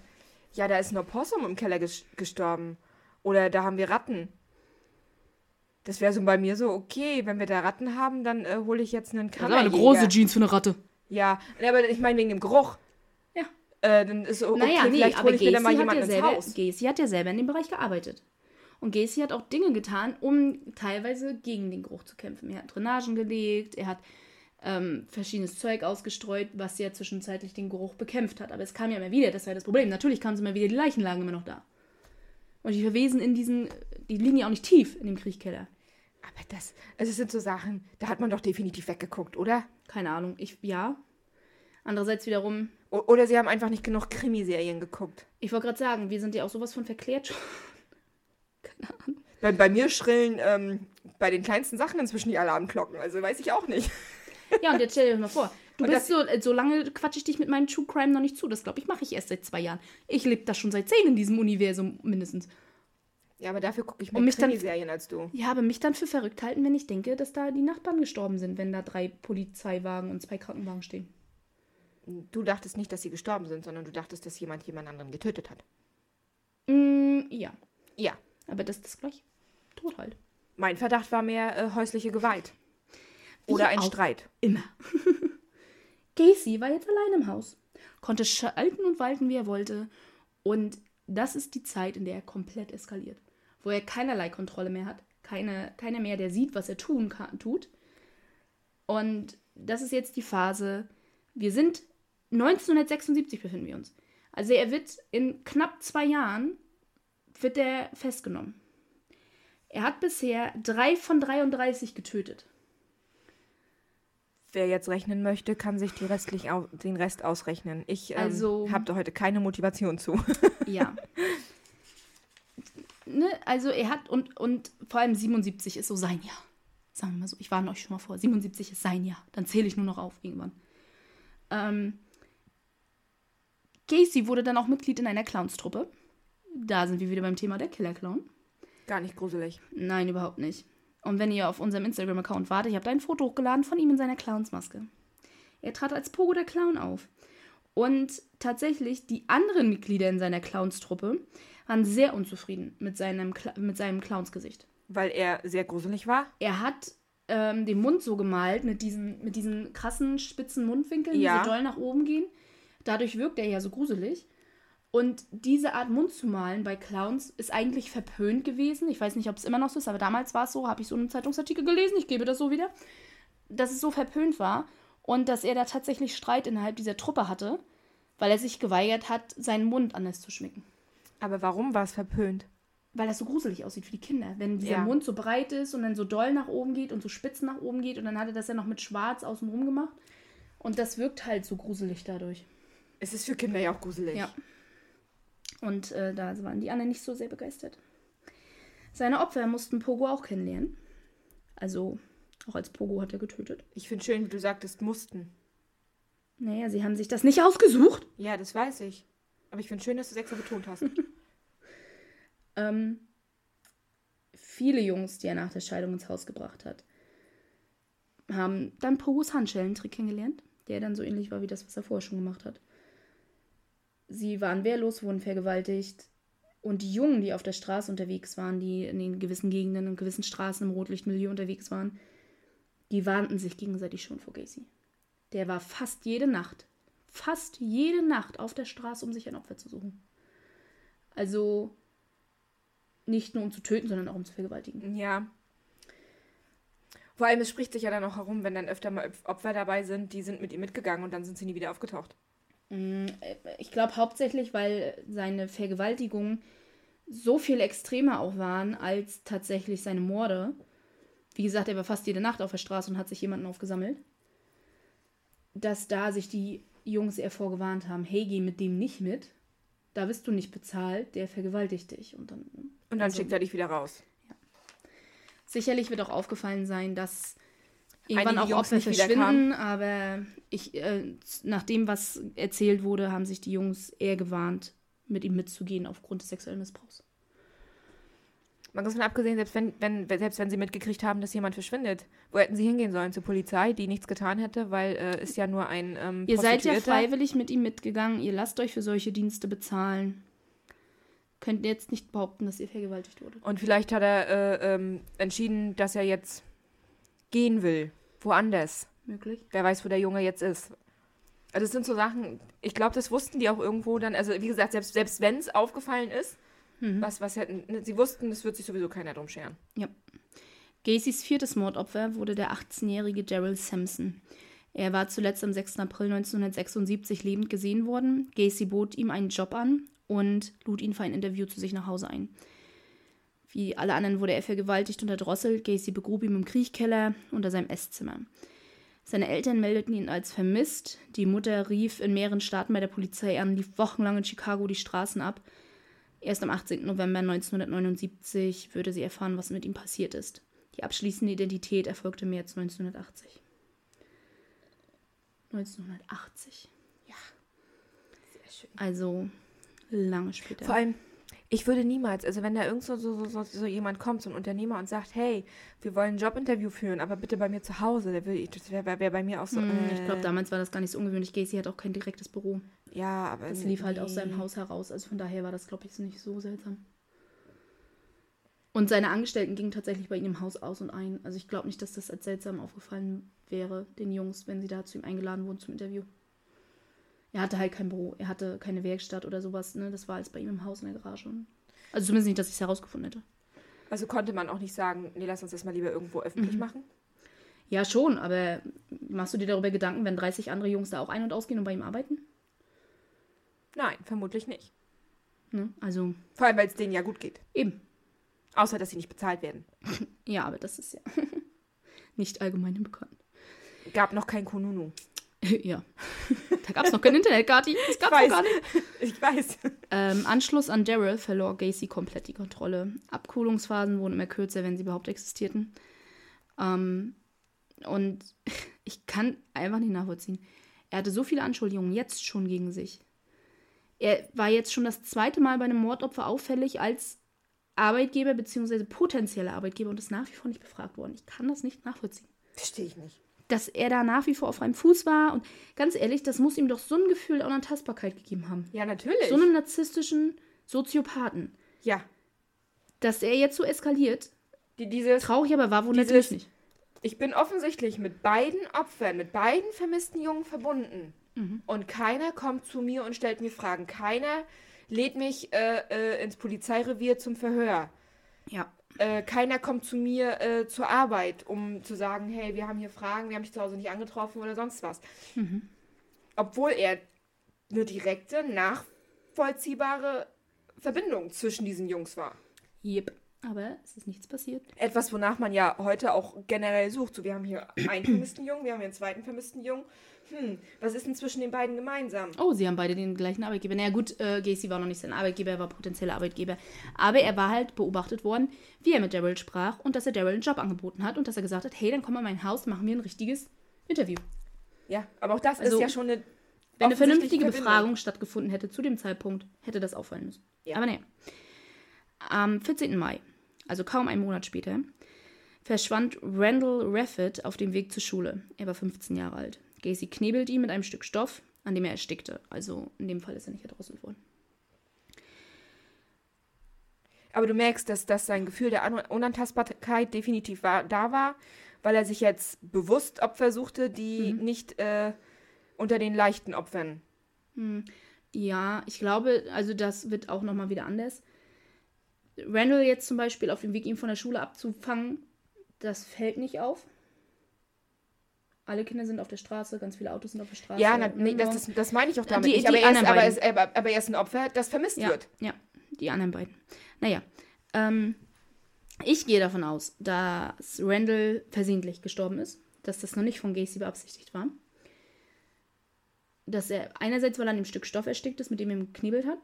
ja, da ist ein Opossum im Keller ges gestorben. Oder da haben wir Ratten. Das wäre so bei mir so, okay, wenn wir da Ratten haben, dann äh, hole ich jetzt einen Kammerjäger. eine große Jeans für eine Ratte. Ja, aber ich meine wegen dem Geruch. Ja. Äh, dann ist so, okay, naja, nee, vielleicht hole ich da mal jemanden ja ins Haus. Gacy hat ja selber in dem Bereich gearbeitet. Und Gacy hat auch Dinge getan, um teilweise gegen den Geruch zu kämpfen. Er hat Drainagen gelegt, er hat ähm, verschiedenes Zeug ausgestreut, was ja zwischenzeitlich den Geruch bekämpft hat. Aber es kam ja immer wieder, das war das Problem. Natürlich kamen es immer wieder, die Leichen lagen immer noch da. Und die Verwesen in diesen, die liegen ja auch nicht tief in dem Kriechkeller. Aber das, also es sind so Sachen, da hat man doch definitiv weggeguckt, oder? Keine Ahnung, ich, ja. Andererseits wiederum. O oder sie haben einfach nicht genug Krimiserien geguckt. Ich wollte gerade sagen, wir sind ja auch sowas von verklärt schon. *laughs* Keine Ahnung. Bei, bei mir schrillen ähm, bei den kleinsten Sachen inzwischen die Alarmglocken, also weiß ich auch nicht. Ja, und jetzt stell dir das mal vor. *laughs* Du und bist so, so lange quatsche ich dich mit meinem True Crime noch nicht zu. Das glaube ich, mache ich erst seit zwei Jahren. Ich lebe da schon seit zehn in diesem Universum mindestens. Ja, aber dafür gucke ich mehr Krimiserien als du. Ja, aber mich dann für verrückt halten, wenn ich denke, dass da die Nachbarn gestorben sind, wenn da drei Polizeiwagen und zwei Krankenwagen stehen. Du dachtest nicht, dass sie gestorben sind, sondern du dachtest, dass jemand jemand anderen getötet hat. Mm, ja. Ja. Aber das ist das gleich. Tot halt. Mein Verdacht war mehr äh, häusliche Gewalt. Oder ein Streit. Immer. *laughs* Casey war jetzt allein im Haus, konnte schalten und walten, wie er wollte. Und das ist die Zeit, in der er komplett eskaliert. Wo er keinerlei Kontrolle mehr hat. Keine, keiner mehr, der sieht, was er tun kann, tut. Und das ist jetzt die Phase. Wir sind 1976 befinden wir uns. Also er wird in knapp zwei Jahren wird er festgenommen. Er hat bisher drei von 33 getötet. Wer jetzt rechnen möchte, kann sich den Rest ausrechnen. Ich ähm, also, habe da heute keine Motivation zu. ja. *laughs* Ne, also er hat und, und vor allem 77 ist so sein Jahr. Sagen wir mal so, ich warne euch schon mal vor. 77 ist sein Jahr. Dann zähle ich nur noch auf irgendwann. Ähm, Casey wurde dann auch Mitglied in einer Clownstruppe. Da sind wir wieder beim Thema der Killer-Clown. Gar nicht gruselig. Nein, überhaupt nicht. Und wenn ihr auf unserem Instagram-Account wartet, ich habe da ein Foto hochgeladen von ihm in seiner Clownsmaske. Er trat als Pogo der Clown auf. Und tatsächlich, die anderen Mitglieder in seiner Clownstruppe waren sehr unzufrieden mit seinem, mit seinem Clownsgesicht. Weil er sehr gruselig war? Er hat ähm, den Mund so gemalt mit diesen, mit diesen krassen spitzen Mundwinkeln, ja. die so doll nach oben gehen. Dadurch wirkt er ja so gruselig. Und diese Art Mund zu malen bei Clowns ist eigentlich verpönt gewesen. Ich weiß nicht, ob es immer noch so ist, aber damals war es so, habe ich so einen Zeitungsartikel gelesen, ich gebe das so wieder, dass es so verpönt war und dass er da tatsächlich Streit innerhalb dieser Truppe hatte, weil er sich geweigert hat, seinen Mund anders zu schmicken. Aber warum war es verpönt? Weil das so gruselig aussieht für die Kinder. Wenn dieser ja. Mund so breit ist und dann so doll nach oben geht und so spitz nach oben geht und dann hat er das ja noch mit schwarz außenrum gemacht. Und das wirkt halt so gruselig dadurch. Es ist für Kinder ja auch gruselig. Ja. Und äh, da waren die anderen nicht so sehr begeistert. Seine Opfer mussten Pogo auch kennenlernen. Also, auch als Pogo hat er getötet. Ich finde schön, wie du sagtest, mussten. Naja, sie haben sich das nicht ausgesucht. Ja, das weiß ich. Aber ich finde schön, dass du es betont hast. *laughs* ähm, viele Jungs, die er nach der Scheidung ins Haus gebracht hat, haben dann Pogos Handschellentrick kennengelernt, der dann so ähnlich war wie das, was er vorher schon gemacht hat. Sie waren wehrlos, wurden vergewaltigt. Und die Jungen, die auf der Straße unterwegs waren, die in den gewissen Gegenden und gewissen Straßen im Rotlichtmilieu unterwegs waren, die warnten sich gegenseitig schon vor Gacy. Der war fast jede Nacht, fast jede Nacht auf der Straße, um sich ein Opfer zu suchen. Also nicht nur um zu töten, sondern auch um zu vergewaltigen. Ja. Vor allem, es spricht sich ja dann auch herum, wenn dann öfter mal Opfer dabei sind, die sind mit ihm mitgegangen und dann sind sie nie wieder aufgetaucht. Mm, ich glaube hauptsächlich, weil seine Vergewaltigungen so viel extremer auch waren als tatsächlich seine Morde. Wie gesagt, er war fast jede Nacht auf der Straße und hat sich jemanden aufgesammelt. Dass da sich die Jungs eher vorgewarnt haben, hey, geh mit dem nicht mit. Da bist du nicht bezahlt, der vergewaltigt dich. Und dann, und dann also, schickt er dich wieder raus. Ja. Sicherlich wird auch aufgefallen sein, dass irgendwann auch Opfer verschwinden, aber ich, äh, nach dem, was erzählt wurde, haben sich die Jungs eher gewarnt, mit ihm mitzugehen aufgrund des sexuellen Missbrauchs. Man muss von abgesehen, selbst wenn, wenn, selbst wenn sie mitgekriegt haben, dass jemand verschwindet, wo hätten sie hingehen sollen? Zur Polizei, die nichts getan hätte, weil äh, ist ja nur ein. Ähm, ihr seid ja freiwillig mit ihm mitgegangen, ihr lasst euch für solche Dienste bezahlen. Könnt jetzt nicht behaupten, dass ihr vergewaltigt wurde. Und vielleicht hat er äh, ähm, entschieden, dass er jetzt gehen will. Woanders. Möglich. Wer weiß, wo der Junge jetzt ist. Also, das sind so Sachen, ich glaube, das wussten die auch irgendwo dann. Also, wie gesagt, selbst, selbst wenn es aufgefallen ist, mhm. was, was hätten. Ne, sie wussten, es wird sich sowieso keiner drum scheren. Ja. Gacys viertes Mordopfer wurde der 18-jährige Daryl Sampson. Er war zuletzt am 6. April 1976 lebend gesehen worden. Gacy bot ihm einen Job an und lud ihn für ein Interview zu sich nach Hause ein. Wie alle anderen wurde er vergewaltigt und erdrosselt. Gacy begrub ihn im Kriechkeller unter seinem Esszimmer. Seine Eltern meldeten ihn als vermisst. Die Mutter rief in mehreren Staaten bei der Polizei an, lief wochenlang in Chicago die Straßen ab. Erst am 18. November 1979 würde sie erfahren, was mit ihm passiert ist. Die abschließende Identität erfolgte im März 1980. 1980. Ja. Sehr schön. Also lange später. Vor allem, ich würde niemals, also wenn da irgend so, so, so, so, jemand kommt, so ein Unternehmer und sagt, hey, wir wollen ein Jobinterview führen, aber bitte bei mir zu Hause, das wäre wär bei mir auch so. Mm, äh, ich glaube, damals war das gar nicht so ungewöhnlich. Gacy hat auch kein direktes Büro. Ja, aber. Das lief halt aus seinem Haus heraus, also von daher war das, glaube ich, nicht so seltsam. Und seine Angestellten gingen tatsächlich bei ihm im Haus aus und ein. Also ich glaube nicht, dass das als seltsam aufgefallen wäre, den Jungs, wenn sie da zu ihm eingeladen wurden zum Interview. Er hatte halt kein Büro, er hatte keine Werkstatt oder sowas, ne? Das war alles bei ihm im Haus in der Garage. Also zumindest nicht, dass ich es herausgefunden hätte. Also konnte man auch nicht sagen, nee, lass uns das mal lieber irgendwo öffentlich mhm. machen? Ja, schon, aber machst du dir darüber Gedanken, wenn 30 andere Jungs da auch ein- und ausgehen und bei ihm arbeiten? Nein, vermutlich nicht. Ne? Also. Vor allem, weil es denen ja gut geht. Eben. Außer, dass sie nicht bezahlt werden. *laughs* ja, aber das ist ja *laughs* nicht allgemein bekannt. Gab noch kein Konunu. *laughs* Ja. Da gab es noch kein Internet, Gati. Das gab es gar nicht. Ich weiß. Ähm, Anschluss an Daryl verlor Gacy komplett die Kontrolle. Abkühlungsphasen wurden immer kürzer, wenn sie überhaupt existierten. Ähm, und ich kann einfach nicht nachvollziehen. Er hatte so viele Anschuldigungen jetzt schon gegen sich. Er war jetzt schon das zweite Mal bei einem Mordopfer auffällig als Arbeitgeber bzw. potenzieller Arbeitgeber und ist nach wie vor nicht befragt worden. Ich kann das nicht nachvollziehen. Verstehe ich nicht dass er da nach wie vor auf freiem Fuß war. Und ganz ehrlich, das muss ihm doch so ein Gefühl der Unantastbarkeit gegeben haben. Ja, natürlich. So einem narzisstischen Soziopathen. Ja. Dass er jetzt so eskaliert. Die, dieses, traurig aber war, wundert mich nicht. Ich bin offensichtlich mit beiden Opfern, mit beiden vermissten Jungen verbunden. Mhm. Und keiner kommt zu mir und stellt mir Fragen. Keiner lädt mich äh, äh, ins Polizeirevier zum Verhör. Ja. Äh, keiner kommt zu mir äh, zur Arbeit, um zu sagen, hey, wir haben hier Fragen, wir haben dich zu Hause nicht angetroffen oder sonst was. Mhm. Obwohl er eine direkte, nachvollziehbare Verbindung zwischen diesen Jungs war. Yep. Aber es ist nichts passiert. Etwas, wonach man ja heute auch generell sucht. So, wir haben hier einen vermissten Jungen, wir haben hier einen zweiten vermissten Jungen. Hm, was ist denn zwischen den beiden gemeinsam? Oh, sie haben beide den gleichen Arbeitgeber. Naja, gut, äh, Gacy war noch nicht sein Arbeitgeber, er war potenzieller Arbeitgeber. Aber er war halt beobachtet worden, wie er mit Daryl sprach und dass er Daryl einen Job angeboten hat und dass er gesagt hat: hey, dann komm mal in mein Haus, machen wir ein richtiges Interview. Ja, aber auch das also, ist ja schon eine. Wenn eine vernünftige Befragung stattgefunden hätte zu dem Zeitpunkt, hätte das auffallen müssen. Ja. Aber naja. Am 14. Mai also kaum einen Monat später, verschwand Randall Raffett auf dem Weg zur Schule. Er war 15 Jahre alt. Gacy knebelt ihn mit einem Stück Stoff, an dem er erstickte. Also in dem Fall ist er nicht erdrosselt worden. Aber du merkst, dass, dass sein Gefühl der Unantastbarkeit definitiv war, da war, weil er sich jetzt bewusst Opfer suchte, die mhm. nicht äh, unter den leichten Opfern. Hm. Ja, ich glaube, also das wird auch nochmal wieder anders. Randall jetzt zum Beispiel auf dem Weg, ihn von der Schule abzufangen, das fällt nicht auf. Alle Kinder sind auf der Straße, ganz viele Autos sind auf der Straße. Ja, na, nee, das, das, das, meine ich auch damit die, nicht. Aber, die er ist, aber, ist, aber, aber, er ist ein Opfer, das vermisst ja, wird. Ja, die anderen beiden. Naja, ähm, ich gehe davon aus, dass Randall versehentlich gestorben ist, dass das noch nicht von Gacy beabsichtigt war. Dass er einerseits, weil er an dem Stück Stoff erstickt ist, mit dem er geknebelt hat.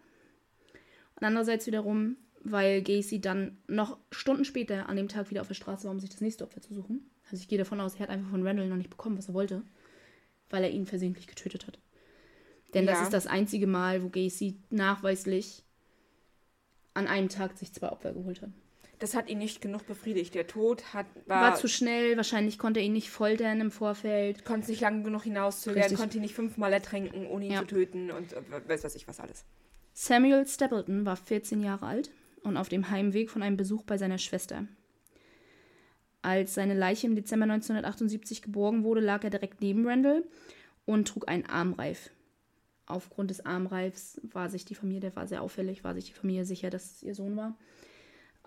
Und andererseits wiederum, weil Gacy dann noch Stunden später an dem Tag wieder auf der Straße war, um sich das nächste Opfer zu suchen. Also ich gehe davon aus, er hat einfach von Randall noch nicht bekommen, was er wollte, weil er ihn versehentlich getötet hat. Denn ja. das ist das einzige Mal, wo Gacy nachweislich an einem Tag sich zwei Opfer geholt hat. Das hat ihn nicht genug befriedigt. Der Tod hat, war, war zu schnell. Wahrscheinlich konnte er ihn nicht foltern im Vorfeld. Konnte nicht lange genug hinauszögern. Konnte ihn nicht fünfmal ertränken, ohne ihn ja. zu töten und äh, weiß was ich was alles. Samuel Stapleton war 14 Jahre alt und auf dem Heimweg von einem Besuch bei seiner Schwester. Als seine Leiche im Dezember 1978 geborgen wurde, lag er direkt neben Randall und trug einen Armreif. Aufgrund des Armreifs war sich die Familie, der war sehr auffällig, war sich die Familie sicher, dass es ihr Sohn war.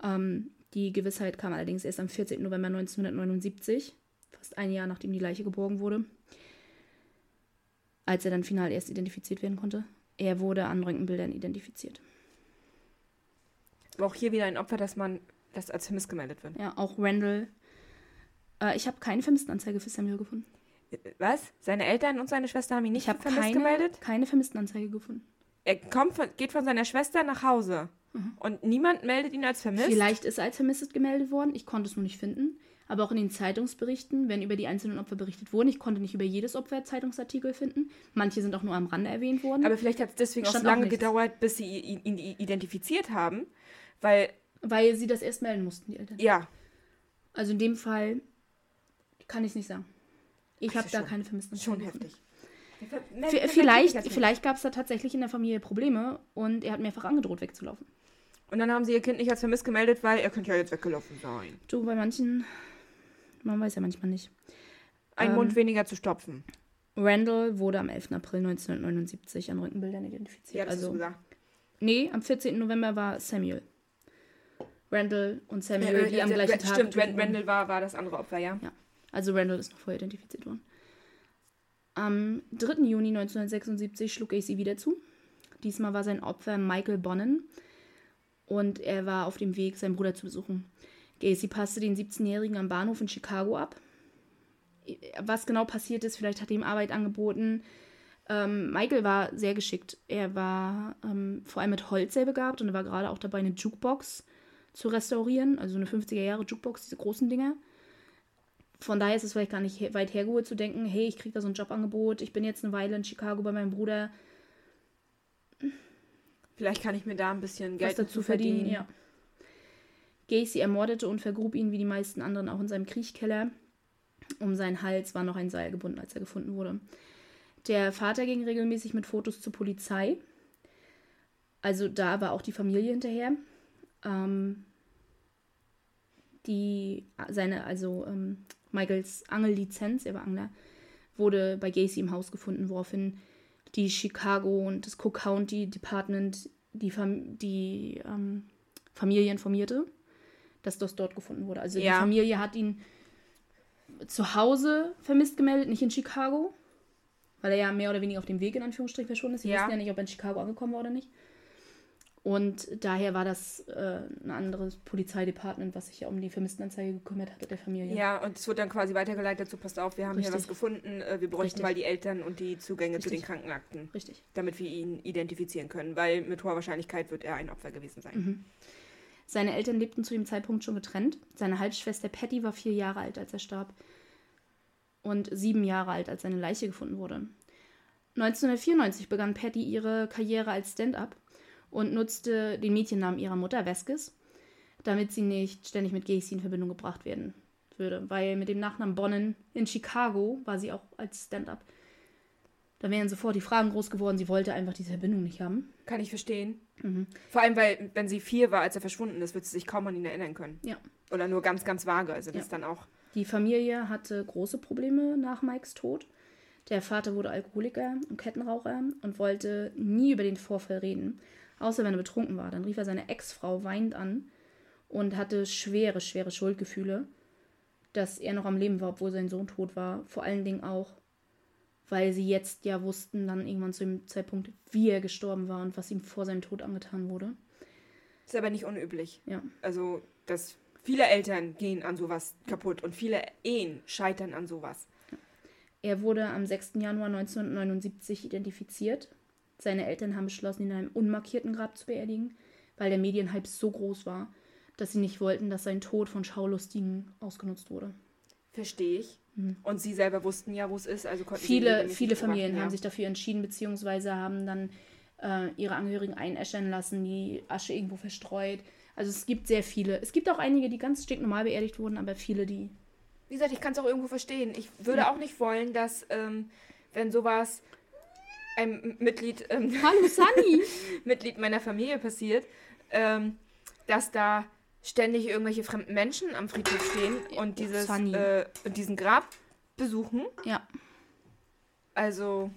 Ähm, die Gewissheit kam allerdings erst am 14. November 1979, fast ein Jahr nachdem die Leiche geborgen wurde, als er dann final erst identifiziert werden konnte. Er wurde an Röntgenbildern identifiziert. Aber auch hier wieder ein Opfer, dass man das als vermisst gemeldet wird. Ja, auch Randall. Äh, ich habe keine Vermisstenanzeige für Samuel gefunden. Äh, was? Seine Eltern und seine Schwester haben ihn nicht ich vermisst keine, gemeldet? keine Vermisstenanzeige gefunden. Er kommt von, geht von seiner Schwester nach Hause. Mhm. Und niemand meldet ihn als vermisst? Vielleicht ist er als vermisst gemeldet worden. Ich konnte es nur nicht finden. Aber auch in den Zeitungsberichten, wenn über die einzelnen Opfer berichtet wurden, ich konnte nicht über jedes Opfer Zeitungsartikel finden. Manche sind auch nur am Rande erwähnt worden. Aber vielleicht hat es deswegen auch so lange auch gedauert, bis sie ihn identifiziert haben. Weil. Weil sie das erst melden mussten, die Eltern. Ja. Also in dem Fall kann ich es nicht sagen. Ich habe da schon, keine vermissten Schon heftig. Vielleicht, vielleicht gab es da tatsächlich in der Familie Probleme und er hat mehrfach angedroht, wegzulaufen. Und dann haben sie ihr Kind nicht als vermisst gemeldet, weil er könnte ja jetzt weggelaufen sein. Du, bei manchen, man weiß ja manchmal nicht. Ein ähm, Mund weniger zu stopfen. Randall wurde am 11. April 1979 an Rückenbildern identifiziert. Ja, also, du gesagt. Nee, am 14. November war Samuel. Randall und Samuel, die am gleichen Tag. Stimmt, Randall war, war das andere Opfer, ja. Ja. Also Randall ist noch vorher identifiziert worden. Am 3. Juni 1976 schlug Gacy wieder zu. Diesmal war sein Opfer Michael Bonnen und er war auf dem Weg, seinen Bruder zu besuchen. Gacy passte den 17-Jährigen am Bahnhof in Chicago ab. Was genau passiert ist, vielleicht hat er ihm Arbeit angeboten. Ähm, Michael war sehr geschickt. Er war ähm, vor allem mit Holz sehr begabt und er war gerade auch dabei, eine Jukebox zu restaurieren, also eine 50er Jahre Jukebox, diese großen Dinger. Von daher ist es vielleicht gar nicht weit hergeholt zu denken, hey, ich kriege da so ein Jobangebot, ich bin jetzt eine Weile in Chicago bei meinem Bruder. Vielleicht kann ich mir da ein bisschen Geld dazu verdienen. verdienen. Ja. Gacy ermordete und vergrub ihn wie die meisten anderen auch in seinem Kriechkeller. Um seinen Hals war noch ein Seil gebunden, als er gefunden wurde. Der Vater ging regelmäßig mit Fotos zur Polizei. Also da war auch die Familie hinterher. Ähm, die, seine, also ähm, Michaels Angellizenz, er war Angler, wurde bei Gacy im Haus gefunden, woraufhin die Chicago und das Cook County Department die, Fam die ähm, Familie informierte, dass das dort gefunden wurde. Also ja. die Familie hat ihn zu Hause vermisst gemeldet, nicht in Chicago, weil er ja mehr oder weniger auf dem Weg in Anführungsstrichen verschwunden ist. Sie ja. wissen ja nicht, ob er in Chicago angekommen war oder nicht. Und daher war das äh, ein anderes Polizeidepartement, was sich ja um die Vermisstenanzeige gekümmert hat, der Familie. Ja, und es wird dann quasi weitergeleitet, so passt auf, wir haben Richtig. hier was gefunden, äh, wir bräuchten Richtig. mal die Eltern und die Zugänge Richtig. zu den Krankenakten. Richtig. Damit wir ihn identifizieren können, weil mit hoher Wahrscheinlichkeit wird er ein Opfer gewesen sein. Mhm. Seine Eltern lebten zu dem Zeitpunkt schon getrennt. Seine Halbschwester Patty war vier Jahre alt, als er starb. Und sieben Jahre alt, als seine Leiche gefunden wurde. 1994 begann Patty ihre Karriere als Stand-up und nutzte den Mädchennamen ihrer Mutter, Veskes, damit sie nicht ständig mit Gacy in Verbindung gebracht werden würde. Weil mit dem Nachnamen Bonnen in Chicago war sie auch als Stand-up. Da wären sofort die Fragen groß geworden. Sie wollte einfach diese Verbindung nicht haben. Kann ich verstehen. Mhm. Vor allem, weil, wenn sie vier war, als er verschwunden ist, wird sie sich kaum an ihn erinnern können. Ja. Oder nur ganz, ganz vage. Also, das ja. ist dann auch. Die Familie hatte große Probleme nach Mikes Tod. Der Vater wurde Alkoholiker und Kettenraucher und wollte nie über den Vorfall reden. Außer wenn er betrunken war. Dann rief er seine Ex-Frau weinend an und hatte schwere, schwere Schuldgefühle, dass er noch am Leben war, obwohl sein Sohn tot war. Vor allen Dingen auch, weil sie jetzt ja wussten, dann irgendwann zu dem Zeitpunkt, wie er gestorben war und was ihm vor seinem Tod angetan wurde. Ist aber nicht unüblich. Ja. Also, dass viele Eltern gehen an sowas kaputt und viele Ehen scheitern an sowas. Er wurde am 6. Januar 1979 identifiziert seine Eltern haben beschlossen, ihn in einem unmarkierten Grab zu beerdigen, weil der Medienhype so groß war, dass sie nicht wollten, dass sein Tod von Schaulustigen ausgenutzt wurde. Verstehe ich. Mhm. Und sie selber wussten ja, wo es ist, also konnten Viele, viele Familien haben sich dafür entschieden, beziehungsweise haben dann äh, ihre Angehörigen einäschern lassen, die Asche irgendwo verstreut. Also es gibt sehr viele. Es gibt auch einige, die ganz normal beerdigt wurden, aber viele, die. Wie gesagt, ich kann es auch irgendwo verstehen. Ich würde ja. auch nicht wollen, dass, ähm, wenn sowas einem Mitglied, ähm, *laughs* Hallo Sunny. Mitglied meiner Familie passiert, ähm, dass da ständig irgendwelche fremden Menschen am Friedhof stehen und dieses äh, diesen Grab besuchen. Ja. Also,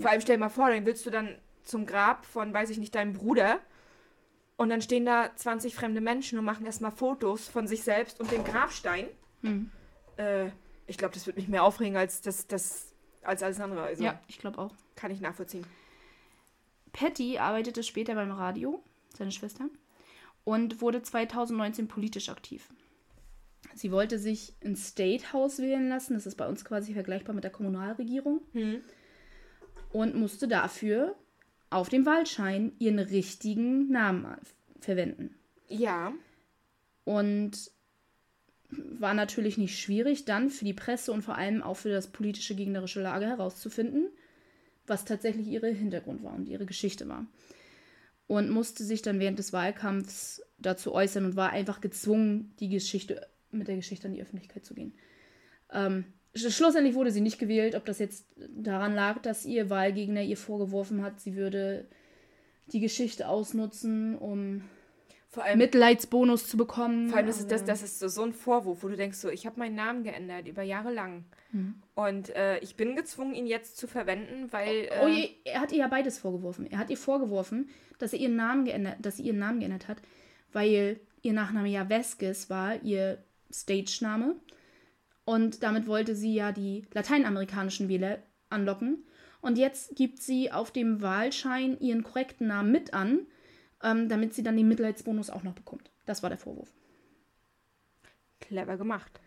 vor allem stell dir mal vor, dann willst du dann zum Grab von, weiß ich nicht, deinem Bruder und dann stehen da 20 fremde Menschen und machen erstmal Fotos von sich selbst und dem Grabstein. Hm. Äh, ich glaube, das würde mich mehr aufregen als das, das als alles andere. Also. Ja, ich glaube auch. Kann ich nachvollziehen. Patty arbeitete später beim Radio, seine Schwester, und wurde 2019 politisch aktiv. Sie wollte sich ins State House wählen lassen, das ist bei uns quasi vergleichbar mit der Kommunalregierung, hm. und musste dafür auf dem Wahlschein ihren richtigen Namen verwenden. Ja. Und war natürlich nicht schwierig, dann für die Presse und vor allem auch für das politische gegnerische Lager herauszufinden, was tatsächlich ihre Hintergrund war und ihre Geschichte war. Und musste sich dann während des Wahlkampfs dazu äußern und war einfach gezwungen, die Geschichte mit der Geschichte an die Öffentlichkeit zu gehen. Ähm, schlussendlich wurde sie nicht gewählt, ob das jetzt daran lag, dass ihr Wahlgegner ihr vorgeworfen hat, sie würde die Geschichte ausnutzen, um vor allem, Mitleidsbonus zu bekommen. Vor allem, das ist, das, das ist so, so ein Vorwurf, wo du denkst, so, ich habe meinen Namen geändert über Jahre lang. Mhm. Und äh, ich bin gezwungen, ihn jetzt zu verwenden, weil. Oh, äh, oh, er hat ihr ja beides vorgeworfen. Er hat ihr vorgeworfen, dass er ihren Namen geändert, dass sie ihren Namen geändert hat, weil ihr Nachname ja Vesquez war, ihr Stage-Name. Und damit wollte sie ja die lateinamerikanischen Wähler anlocken. Und jetzt gibt sie auf dem Wahlschein ihren korrekten Namen mit an ähm, damit sie dann den Mitleidsbonus auch noch bekommt. Das war der Vorwurf. Clever gemacht.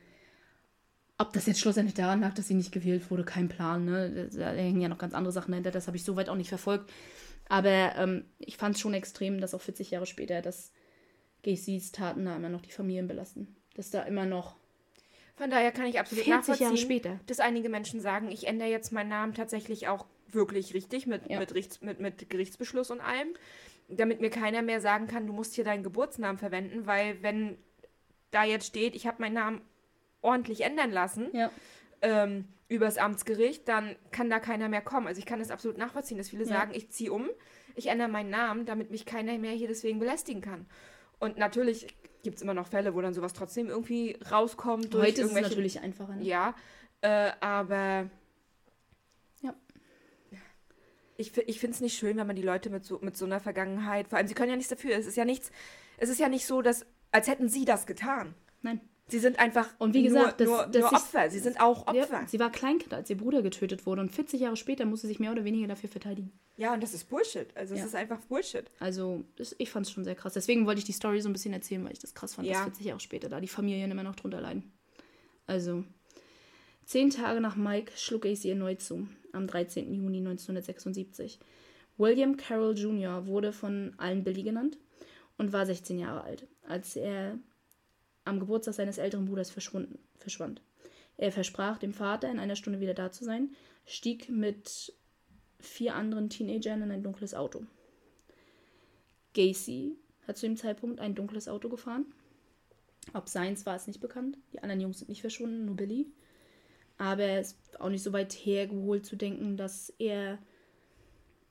Ob das jetzt schlussendlich daran lag, dass sie nicht gewählt wurde, kein Plan. Ne? Da, hängen ja noch ganz andere Sachen dahinter. Das habe ich soweit auch nicht verfolgt. Aber ähm, ich fand es schon extrem, dass auch 40 Jahre später, dass Gacy's Taten da immer noch die Familien belasten. Dass da immer noch. Von daher kann ich absolut 40 Jahre später. dass einige Menschen sagen, ich ändere jetzt meinen Namen tatsächlich auch wirklich richtig mit, ja. mit, mit, mit Gerichtsbeschluss und allem damit mir keiner mehr sagen kann, du musst hier deinen Geburtsnamen verwenden, weil wenn da jetzt steht, ich habe meinen Namen ordentlich ändern lassen ja. ähm, übers Amtsgericht, dann kann da keiner mehr kommen. Also ich kann das absolut nachvollziehen, dass viele ja. sagen, ich ziehe um, ich ändere meinen Namen, damit mich keiner mehr hier deswegen belästigen kann. Und natürlich gibt es immer noch Fälle, wo dann sowas trotzdem irgendwie rauskommt. Heute ist es natürlich einfacher. Ne? Ja, äh, aber. Ich, ich finde es nicht schön, wenn man die Leute mit so, mit so einer Vergangenheit, vor allem sie können ja nichts dafür. Es ist ja nichts, es ist ja nicht so, dass, als hätten sie das getan. Nein. Sie sind einfach und wie gesagt, nur, das, nur, nur Opfer. Sie sind auch Opfer. Ja, sie war Kleinkind, als ihr Bruder getötet wurde und 40 Jahre später musste sie sich mehr oder weniger dafür verteidigen. Ja, und das ist Bullshit. Also ja. es ist einfach Bullshit. Also das, ich fand es schon sehr krass. Deswegen wollte ich die Story so ein bisschen erzählen, weil ich das krass fand, ja. dass 40 Jahre später da die Familien immer noch drunter leiden. Also zehn Tage nach Mike schlug Gacy erneut zu, am 13. Juni 1976. William Carroll Jr. wurde von allen Billy genannt und war 16 Jahre alt, als er am Geburtstag seines älteren Bruders verschwand. Er versprach dem Vater, in einer Stunde wieder da zu sein, stieg mit vier anderen Teenagern in ein dunkles Auto. Gacy hat zu dem Zeitpunkt ein dunkles Auto gefahren. Ob seins war es nicht bekannt. Die anderen Jungs sind nicht verschwunden, nur Billy. Aber es ist auch nicht so weit hergeholt zu denken, dass er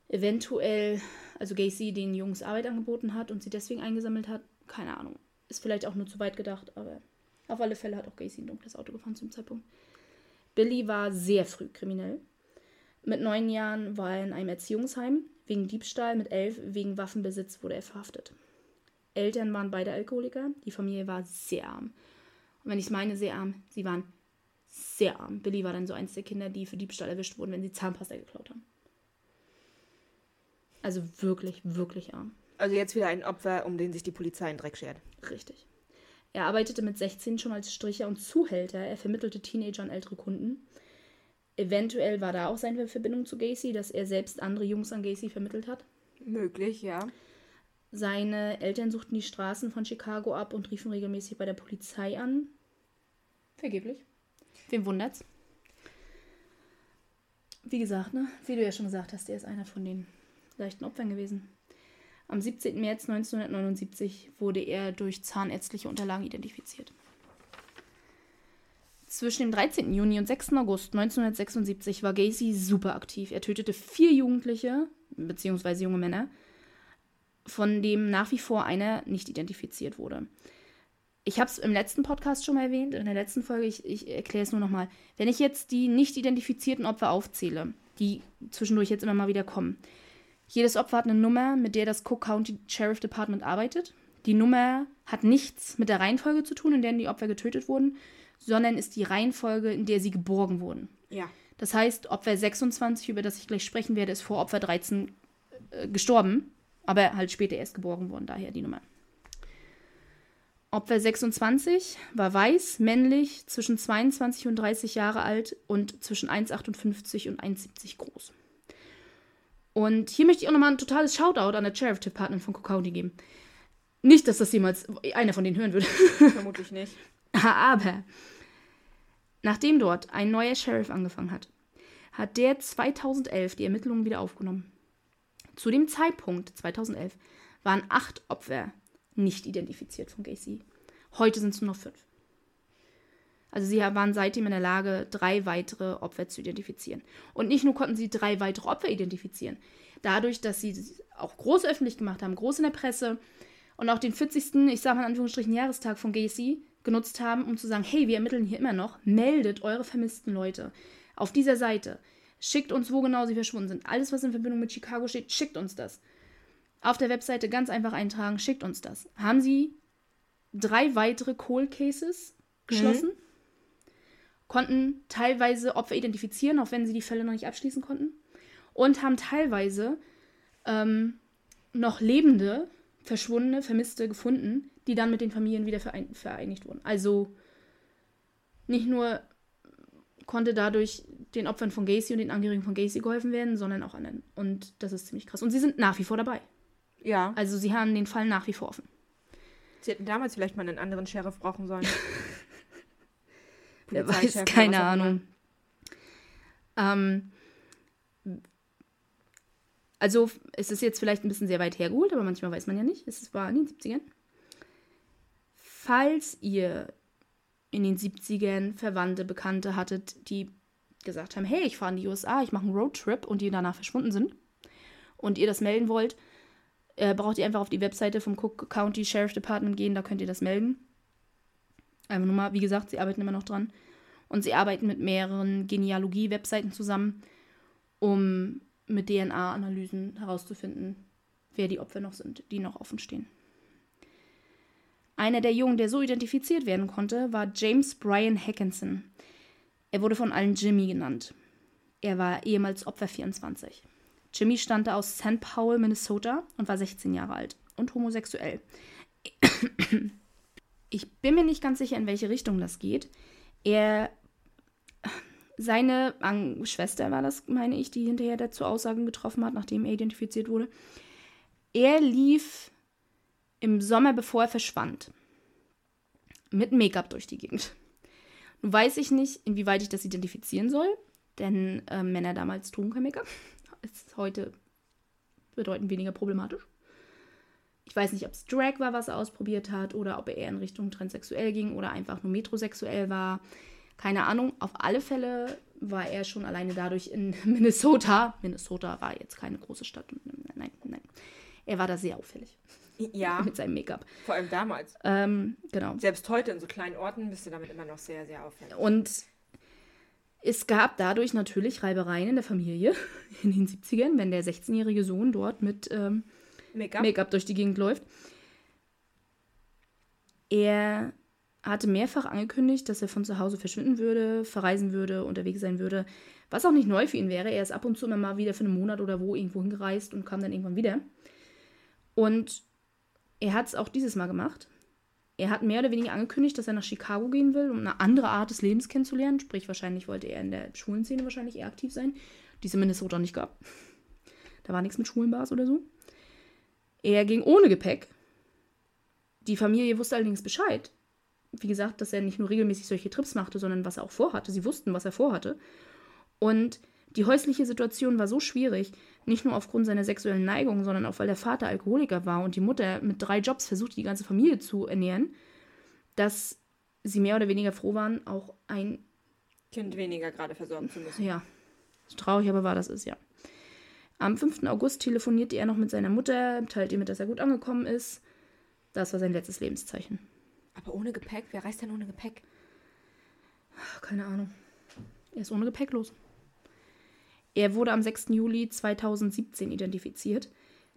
eventuell, also Gacy den Jungs Arbeit angeboten hat und sie deswegen eingesammelt hat. Keine Ahnung. Ist vielleicht auch nur zu weit gedacht, aber auf alle Fälle hat auch Gacy ein dunkles Auto gefahren zum Zeitpunkt. Billy war sehr früh kriminell. Mit neun Jahren war er in einem Erziehungsheim. Wegen Diebstahl, mit elf wegen Waffenbesitz wurde er verhaftet. Eltern waren beide Alkoholiker. Die Familie war sehr arm. Und wenn ich meine sehr arm, sie waren sehr arm. Billy war dann so eins der Kinder, die für Diebstahl erwischt wurden, wenn sie Zahnpasta geklaut haben. Also wirklich, wirklich arm. Also jetzt wieder ein Opfer, um den sich die Polizei in Dreck schert. Richtig. Er arbeitete mit 16 schon als Stricher und Zuhälter. Er vermittelte Teenager und ältere Kunden. Eventuell war da auch seine Verbindung zu Gacy, dass er selbst andere Jungs an Gacy vermittelt hat. Möglich, ja. Seine Eltern suchten die Straßen von Chicago ab und riefen regelmäßig bei der Polizei an. Vergeblich. Wem wundert's? Wie gesagt, ne? Wie du ja schon gesagt hast, er ist einer von den leichten Opfern gewesen. Am 17. März 1979 wurde er durch zahnärztliche Unterlagen identifiziert. Zwischen dem 13. Juni und 6. August 1976 war Gacy super aktiv. Er tötete vier Jugendliche, beziehungsweise junge Männer, von dem nach wie vor einer nicht identifiziert wurde. Ich habe es im letzten Podcast schon mal erwähnt, in der letzten Folge, ich, ich erkläre es nur nochmal. Wenn ich jetzt die nicht identifizierten Opfer aufzähle, die zwischendurch jetzt immer mal wieder kommen, jedes Opfer hat eine Nummer, mit der das Cook County Sheriff Department arbeitet. Die Nummer hat nichts mit der Reihenfolge zu tun, in der die Opfer getötet wurden, sondern ist die Reihenfolge, in der sie geborgen wurden. Ja. Das heißt, Opfer 26, über das ich gleich sprechen werde, ist vor Opfer 13 äh, gestorben, aber halt später erst geborgen worden, daher die Nummer. Opfer 26 war weiß, männlich, zwischen 22 und 30 Jahre alt und zwischen 1,58 und 1,70 groß. Und hier möchte ich auch nochmal ein totales Shoutout an der Sheriff Department von Cook County geben. Nicht, dass das jemals einer von denen hören würde. *laughs* Vermutlich nicht. Aber nachdem dort ein neuer Sheriff angefangen hat, hat der 2011 die Ermittlungen wieder aufgenommen. Zu dem Zeitpunkt, 2011, waren acht Opfer nicht identifiziert von Gacy. Heute sind es nur noch fünf. Also sie waren seitdem in der Lage, drei weitere Opfer zu identifizieren. Und nicht nur konnten sie drei weitere Opfer identifizieren, dadurch, dass sie auch groß öffentlich gemacht haben, groß in der Presse und auch den 40. ich sage mal in Anführungsstrichen Jahrestag von Gacy genutzt haben, um zu sagen, hey, wir ermitteln hier immer noch, meldet eure vermissten Leute auf dieser Seite. Schickt uns, wo genau sie verschwunden sind. Alles, was in Verbindung mit Chicago steht, schickt uns das. Auf der Webseite ganz einfach eintragen, schickt uns das. Haben sie drei weitere Cold Cases geschlossen? Mhm konnten teilweise Opfer identifizieren, auch wenn sie die Fälle noch nicht abschließen konnten. Und haben teilweise ähm, noch lebende, verschwundene, Vermisste gefunden, die dann mit den Familien wieder verein vereinigt wurden. Also nicht nur konnte dadurch den Opfern von Gacy und den Angehörigen von Gacy geholfen werden, sondern auch anderen. Und das ist ziemlich krass. Und sie sind nach wie vor dabei. Ja. Also sie haben den Fall nach wie vor offen. Sie hätten damals vielleicht mal einen anderen Sheriff brauchen sollen. *laughs* Wer weiß, keine Ahnung. Ähm, also, es ist jetzt vielleicht ein bisschen sehr weit hergeholt, aber manchmal weiß man ja nicht. Es war in den 70ern. Falls ihr in den 70ern Verwandte, Bekannte hattet, die gesagt haben, hey, ich fahre in die USA, ich mache einen Roadtrip und die danach verschwunden sind und ihr das melden wollt, Äh, braucht ihr einfach auf die Webseite vom Cook County Sheriff Department gehen, da könnt ihr das melden. Einfach nur mal, wie gesagt, sie arbeiten immer noch dran. Und sie arbeiten mit mehreren Genealogie-Webseiten zusammen, um mit DNA-Analysen herauszufinden, wer die Opfer noch sind, die noch offen stehen. Einer der Jungen, der so identifiziert werden konnte, war James Brian Hackinson. Er wurde von allen Jimmy genannt. Er war ehemals Opfer 24. Jimmy stammte aus St. Paul, Minnesota und war 16 Jahre alt und homosexuell. Ich bin mir nicht ganz sicher, in welche Richtung das geht. Er, seine Schwester war das, meine ich, die hinterher dazu Aussagen getroffen hat, nachdem er identifiziert wurde. Er lief im Sommer, bevor er verschwand, mit Make-up durch die Gegend. Nun weiß ich nicht, inwieweit ich das identifizieren soll, denn äh, Männer damals trugen kein Make-up. Ist heute bedeutend weniger problematisch. Ich weiß nicht, ob es Drag war, was er ausprobiert hat, oder ob er eher in Richtung transsexuell ging oder einfach nur metrosexuell war. Keine Ahnung. Auf alle Fälle war er schon alleine dadurch in *laughs* Minnesota. Minnesota war jetzt keine große Stadt. Nein, nein. Er war da sehr auffällig. Ja. *laughs* mit seinem Make-up. Vor allem damals. Ähm, genau. Selbst heute in so kleinen Orten bist du damit immer noch sehr, sehr auffällig. Und es gab dadurch natürlich Reibereien in der Familie *laughs* in den 70ern, wenn der 16-jährige Sohn dort mit ähm, Make-up Make durch die Gegend läuft. Er hatte mehrfach angekündigt, dass er von zu Hause verschwinden würde, verreisen würde, unterwegs sein würde, was auch nicht neu für ihn wäre. Er ist ab und zu immer mal wieder für einen Monat oder wo irgendwo hingereist und kam dann irgendwann wieder. Und er hat es auch dieses Mal gemacht. Er hat mehr oder weniger angekündigt, dass er nach Chicago gehen will, um eine andere Art des Lebens kennenzulernen. Sprich, wahrscheinlich wollte er in der Schulenszene wahrscheinlich eher aktiv sein, die es in Minnesota nicht gab. Da war nichts mit Schulenbars oder so. Er ging ohne Gepäck. Die Familie wusste allerdings Bescheid. Wie gesagt, dass er nicht nur regelmäßig solche Trips machte, sondern was er auch vorhatte. Sie wussten, was er vorhatte. Und die häusliche Situation war so schwierig, nicht nur aufgrund seiner sexuellen Neigung, sondern auch weil der Vater Alkoholiker war und die Mutter mit drei Jobs versuchte, die ganze Familie zu ernähren, dass sie mehr oder weniger froh waren, auch ein Kind weniger gerade versorgen zu müssen. Ja, so traurig aber war das ist, ja. Am 5. August telefonierte er noch mit seiner Mutter, teilt ihr mit, dass er gut angekommen ist. Das war sein letztes Lebenszeichen. Aber ohne Gepäck? Wer reist denn ohne Gepäck? Keine Ahnung. Er ist ohne Gepäck los. Er wurde am 6. Juli 2017 identifiziert,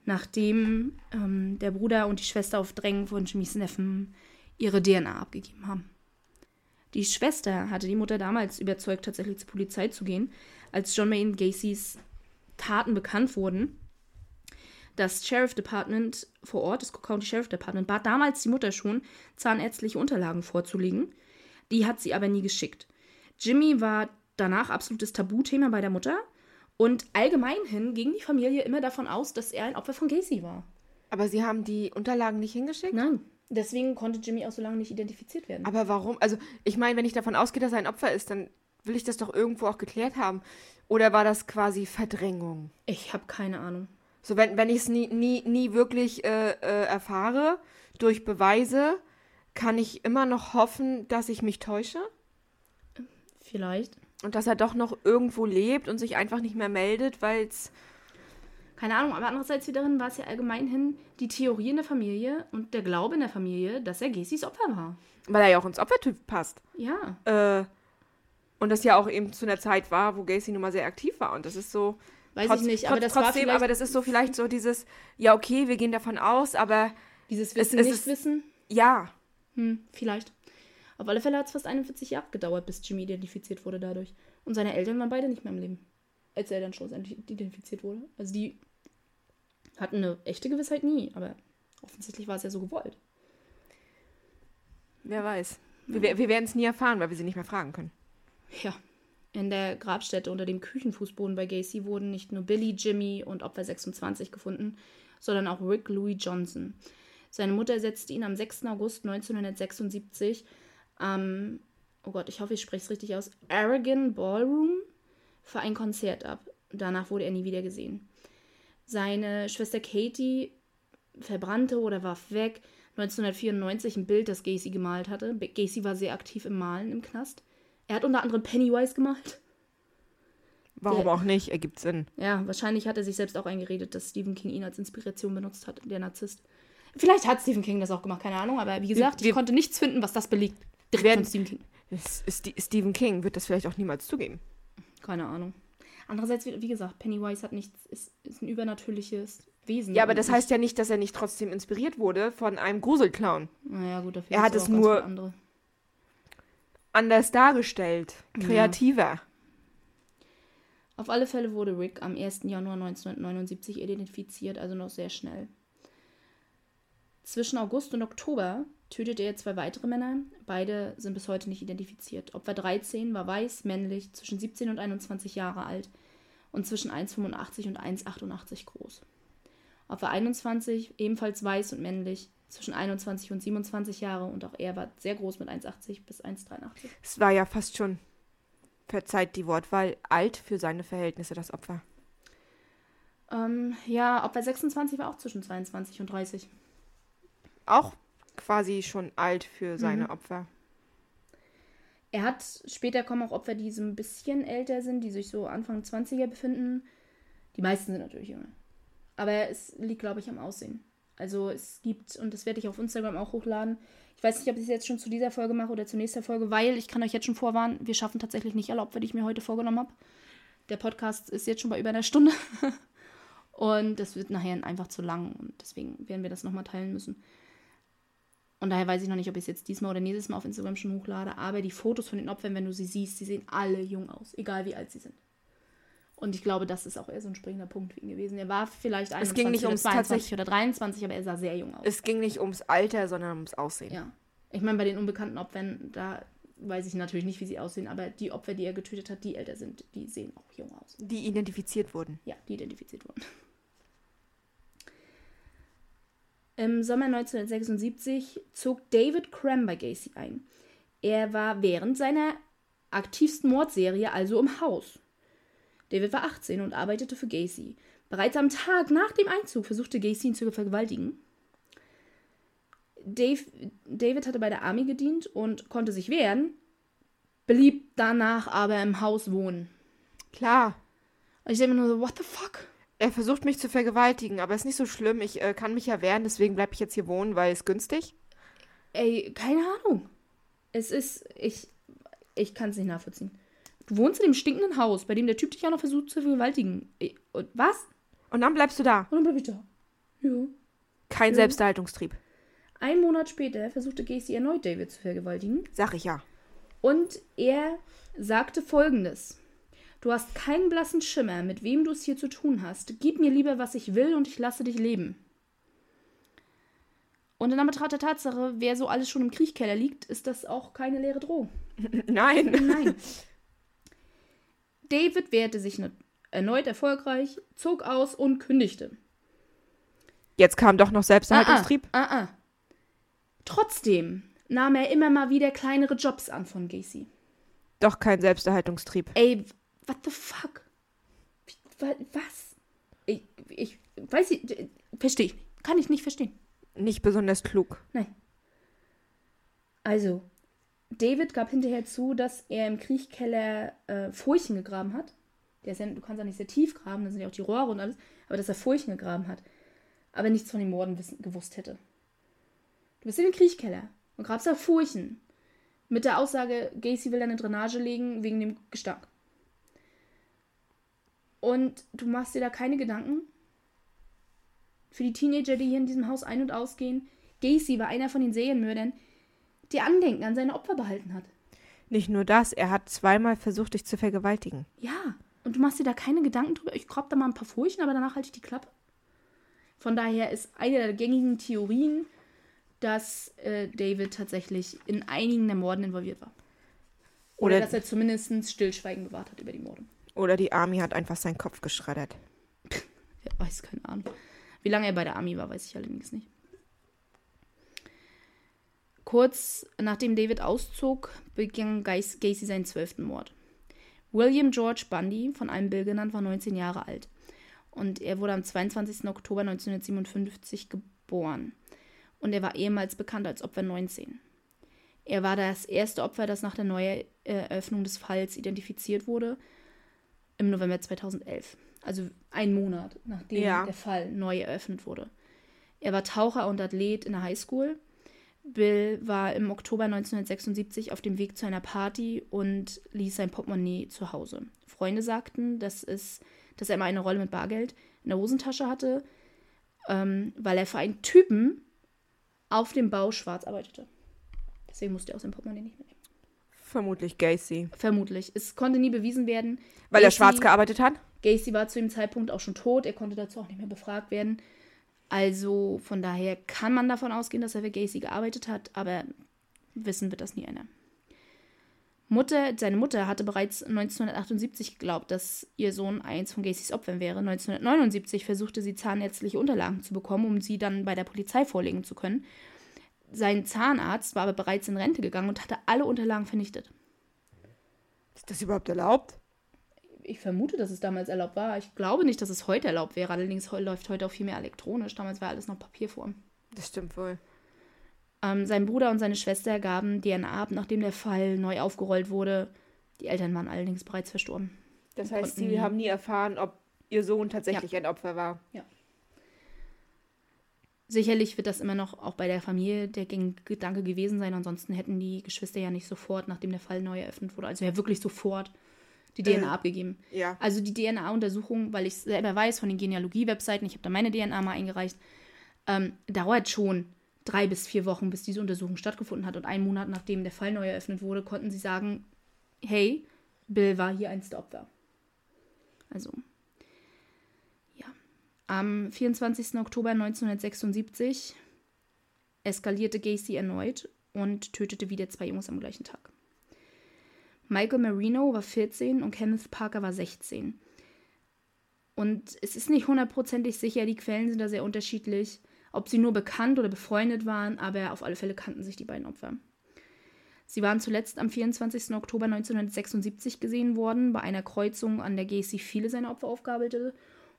nachdem ähm, der Bruder und die Schwester auf Drängen von Jimmys Neffen ihre DNA abgegeben haben. Die Schwester hatte die Mutter damals überzeugt, tatsächlich zur Polizei zu gehen, als John Wayne Gacy's Taten bekannt wurden. Das Sheriff Department vor Ort, das Cook County Sheriff Department, bat damals die Mutter schon, zahnärztliche Unterlagen vorzulegen. Die hat sie aber nie geschickt. Jimmy war danach absolutes Tabuthema bei der Mutter und allgemeinhin ging die Familie immer davon aus, dass er ein Opfer von Gacy war. Aber sie haben die Unterlagen nicht hingeschickt? Nein. Deswegen konnte Jimmy auch so lange nicht identifiziert werden. Aber warum? Also, ich meine, wenn ich davon ausgehe, dass er ein Opfer ist, dann will ich das doch irgendwo auch geklärt haben. Oder war das quasi Verdrängung? Ich habe keine Ahnung. So, wenn, wenn ich es nie, nie, nie wirklich äh, äh, erfahre durch Beweise, kann ich immer noch hoffen, dass ich mich täusche? Vielleicht. Und dass er doch noch irgendwo lebt und sich einfach nicht mehr meldet, weil es. Keine Ahnung, aber andererseits wiederum war es ja allgemeinhin die Theorie in der Familie und der Glaube in der Familie, dass er Gacy's Opfer war. Weil er ja auch ins Opfertyp passt. Ja. Äh, und das ja auch eben zu einer Zeit war, wo Gacy nun mal sehr aktiv war. Und das ist so. Weiß trotz, ich nicht, aber trotz, das trotzdem, aber das ist so vielleicht so dieses, ja, okay, wir gehen davon aus, aber. Dieses Wissen, es, es nicht Wissen? Ja. Hm, vielleicht. Auf alle Fälle hat es fast 41 Jahre gedauert, bis Jimmy identifiziert wurde dadurch. Und seine Eltern waren beide nicht mehr im Leben, als er dann schlussendlich identifiziert wurde. Also die hatten eine echte Gewissheit nie, aber offensichtlich war es ja so gewollt. Wer weiß. Wir, wir werden es nie erfahren, weil wir sie nicht mehr fragen können. Ja. In der Grabstätte unter dem Küchenfußboden bei Gacy wurden nicht nur Billy, Jimmy und Opfer 26 gefunden, sondern auch Rick Louis Johnson. Seine Mutter setzte ihn am 6. August 1976 am, oh Gott, ich hoffe, ich spreche es richtig aus, Aragon Ballroom für ein Konzert ab. Danach wurde er nie wieder gesehen. Seine Schwester Katie verbrannte oder warf weg 1994 ein Bild, das Gacy gemalt hatte. Gacy war sehr aktiv im Malen im Knast. Er hat unter anderem Pennywise gemalt. Warum der, auch nicht? Ergibt Sinn. Ja, wahrscheinlich hat er sich selbst auch eingeredet, dass Stephen King ihn als Inspiration benutzt hat, der Narzisst. Vielleicht hat Stephen King das auch gemacht, keine Ahnung, aber wie gesagt, wir, ich konnte nichts finden, was das belegt. Direkt werden, von Stephen King. Stephen King wird das vielleicht auch niemals zugeben. Keine Ahnung. Andererseits, wie gesagt, Pennywise hat nichts, ist, ist ein übernatürliches Wesen. Ja, aber das heißt ja nicht, dass er nicht trotzdem inspiriert wurde von einem Gruselclown. Naja, gut, dafür Er hat es nur anders dargestellt, kreativer. Ja. Auf alle Fälle wurde Rick am 1. Januar 1979 identifiziert, also noch sehr schnell. Zwischen August und Oktober tötete er zwei weitere Männer. Beide sind bis heute nicht identifiziert. Opfer 13 war weiß, männlich, zwischen 17 und 21 Jahre alt und zwischen 1,85 und 1,88 groß. Opfer 21 ebenfalls weiß und männlich, zwischen 21 und 27 Jahre und auch er war sehr groß mit 1,80 bis 1,83. Es war ja fast schon, verzeiht die Wortwahl, alt für seine Verhältnisse, das Opfer. Ähm, ja, Opfer 26 war auch zwischen 22 und 30. Auch quasi schon alt für seine mhm. Opfer. Er hat, später kommen auch Opfer, die so ein bisschen älter sind, die sich so Anfang 20er befinden. Die meisten sind natürlich jünger. Aber es liegt, glaube ich, am Aussehen. Also es gibt, und das werde ich auf Instagram auch hochladen. Ich weiß nicht, ob ich es jetzt schon zu dieser Folge mache oder zur nächsten Folge, weil ich kann euch jetzt schon vorwarnen, wir schaffen tatsächlich nicht alle Opfer, die ich mir heute vorgenommen habe. Der Podcast ist jetzt schon bei über einer Stunde. *laughs* und das wird nachher einfach zu lang. Und deswegen werden wir das nochmal teilen müssen. Und daher weiß ich noch nicht, ob ich es jetzt diesmal oder nächstes Mal auf Instagram schon hochlade. Aber die Fotos von den Opfern, wenn du sie siehst, die sehen alle jung aus, egal wie alt sie sind. Und ich glaube, das ist auch eher so ein springender Punkt für ihn gewesen. Er war vielleicht 21 es ging nicht ums 22 oder 23, aber er sah sehr jung aus. Es ging nicht ums Alter, sondern ums Aussehen. Ja. Ich meine, bei den unbekannten Opfern, da weiß ich natürlich nicht, wie sie aussehen, aber die Opfer, die er getötet hat, die älter sind, die sehen auch jung aus. Die identifiziert wurden. Ja, die identifiziert wurden. Im Sommer 1976 zog David Cram bei Gacy ein. Er war während seiner aktivsten Mordserie also im Haus. David war 18 und arbeitete für Gacy. Bereits am Tag nach dem Einzug versuchte Gacy ihn zu vergewaltigen. Dave, David hatte bei der Army gedient und konnte sich wehren, blieb danach aber im Haus wohnen. Klar. Und ich denke mir nur so, what the fuck? Er versucht mich zu vergewaltigen, aber ist nicht so schlimm. Ich äh, kann mich ja wehren, deswegen bleibe ich jetzt hier wohnen, weil es günstig. Ey, keine Ahnung. Es ist, ich, ich kann es nicht nachvollziehen. Du wohnst in dem stinkenden Haus, bei dem der Typ dich auch noch versucht zu vergewaltigen. Und was? Und dann bleibst du da. Und dann bleib ich da. Ja. Kein ja. Selbsterhaltungstrieb. Ein Monat später versuchte Gacy erneut David zu vergewaltigen. Sag ich ja. Und er sagte folgendes. Du hast keinen blassen Schimmer, mit wem du es hier zu tun hast. Gib mir lieber, was ich will, und ich lasse dich leben. Und in Anbetracht der Tatsache, wer so alles schon im Kriechkeller liegt, ist das auch keine leere Drohung. *laughs* Nein. Nein. David wehrte sich erneut erfolgreich, zog aus und kündigte. Jetzt kam doch noch Selbsterhaltungstrieb. Ah, ah, ah, ah. Trotzdem nahm er immer mal wieder kleinere Jobs an von Gacy. Doch kein Selbsterhaltungstrieb. Ey, what the fuck? Was? Ich, ich weiß ich, verstehe ich. Kann ich nicht verstehen. Nicht besonders klug. Nein. Also, David gab hinterher zu, dass er im Kriechkeller äh, Furchen gegraben hat. Der ist ja, du kannst ja nicht sehr tief graben, da sind ja auch die Rohre und alles, aber dass er Furchen gegraben hat. Aber nichts von den Morden wissen, gewusst hätte. Du bist in den Kriechkeller und grabst da Furchen. Mit der Aussage, Gacy will eine Drainage legen wegen dem Gestank. Und du machst dir da keine Gedanken? Für die Teenager, die hier in diesem Haus ein- und ausgehen. Gacy war einer von den Serienmördern, die Andenken an seine Opfer behalten hat. Nicht nur das, er hat zweimal versucht, dich zu vergewaltigen. Ja, und du machst dir da keine Gedanken drüber. Ich kropp da mal ein paar Furchen, aber danach halte ich die Klappe. Von daher ist eine der gängigen Theorien, dass äh, David tatsächlich in einigen der Morden involviert war. Oder, Oder dass er zumindest Stillschweigen bewahrt hat über die Morde. Oder die Army hat einfach seinen Kopf geschreddert. Wer weiß, keine Ahnung. Wie lange er bei der Army war, weiß ich allerdings nicht. Kurz nachdem David auszog, begann Gacy seinen zwölften Mord. William George Bundy, von einem Bill genannt, war 19 Jahre alt. Und er wurde am 22. Oktober 1957 geboren. Und er war ehemals bekannt als Opfer 19. Er war das erste Opfer, das nach der Neueröffnung des Falls identifiziert wurde im November 2011. Also ein Monat, nachdem ja. der Fall neu eröffnet wurde. Er war Taucher und Athlet in der Highschool. Bill war im Oktober 1976 auf dem Weg zu einer Party und ließ sein Portemonnaie zu Hause. Freunde sagten, dass, es, dass er immer eine Rolle mit Bargeld in der Hosentasche hatte, ähm, weil er für einen Typen auf dem Bau schwarz arbeitete. Deswegen musste er auch sein Portemonnaie nicht mitnehmen. Vermutlich Gacy. Vermutlich. Es konnte nie bewiesen werden. Weil Gacy, er schwarz gearbeitet hat? Gacy war zu dem Zeitpunkt auch schon tot. Er konnte dazu auch nicht mehr befragt werden. Also von daher kann man davon ausgehen, dass er für Gacy gearbeitet hat, aber wissen wird das nie einer. Mutter, seine Mutter hatte bereits 1978 geglaubt, dass ihr Sohn eins von Gacys Opfern wäre. 1979 versuchte sie zahnärztliche Unterlagen zu bekommen, um sie dann bei der Polizei vorlegen zu können. Sein Zahnarzt war aber bereits in Rente gegangen und hatte alle Unterlagen vernichtet. Ist das überhaupt erlaubt? Ich vermute, dass es damals erlaubt war. Ich glaube nicht, dass es heute erlaubt wäre. Allerdings läuft heute auch viel mehr elektronisch. Damals war alles noch Papierform. Das stimmt wohl. Ähm, sein Bruder und seine Schwester gaben DNA ab, nachdem der Fall neu aufgerollt wurde. Die Eltern waren allerdings bereits verstorben. Das heißt, sie haben nie erfahren, ob ihr Sohn tatsächlich ja. ein Opfer war. Ja. Sicherlich wird das immer noch auch bei der Familie der Gedanke gewesen sein. Ansonsten hätten die Geschwister ja nicht sofort, nachdem der Fall neu eröffnet wurde, also ja wirklich sofort die DNA äh, abgegeben. Ja. Also die DNA-Untersuchung, weil ich selber weiß von den Genealogie-Webseiten, ich habe da meine DNA mal eingereicht, ähm, dauert schon drei bis vier Wochen, bis diese Untersuchung stattgefunden hat. Und einen Monat nachdem der Fall neu eröffnet wurde, konnten sie sagen, hey, Bill war hier eins der Opfer. Also am 24. Oktober 1976 eskalierte Gacy erneut und tötete wieder zwei Jungs am gleichen Tag. Michael Marino war 14 und Kenneth Parker war 16. Und es ist nicht hundertprozentig sicher, die Quellen sind da sehr unterschiedlich, ob sie nur bekannt oder befreundet waren, aber auf alle Fälle kannten sich die beiden Opfer. Sie waren zuletzt am 24. Oktober 1976 gesehen worden, bei einer Kreuzung, an der Gacy viele seiner Opfer aufgabelte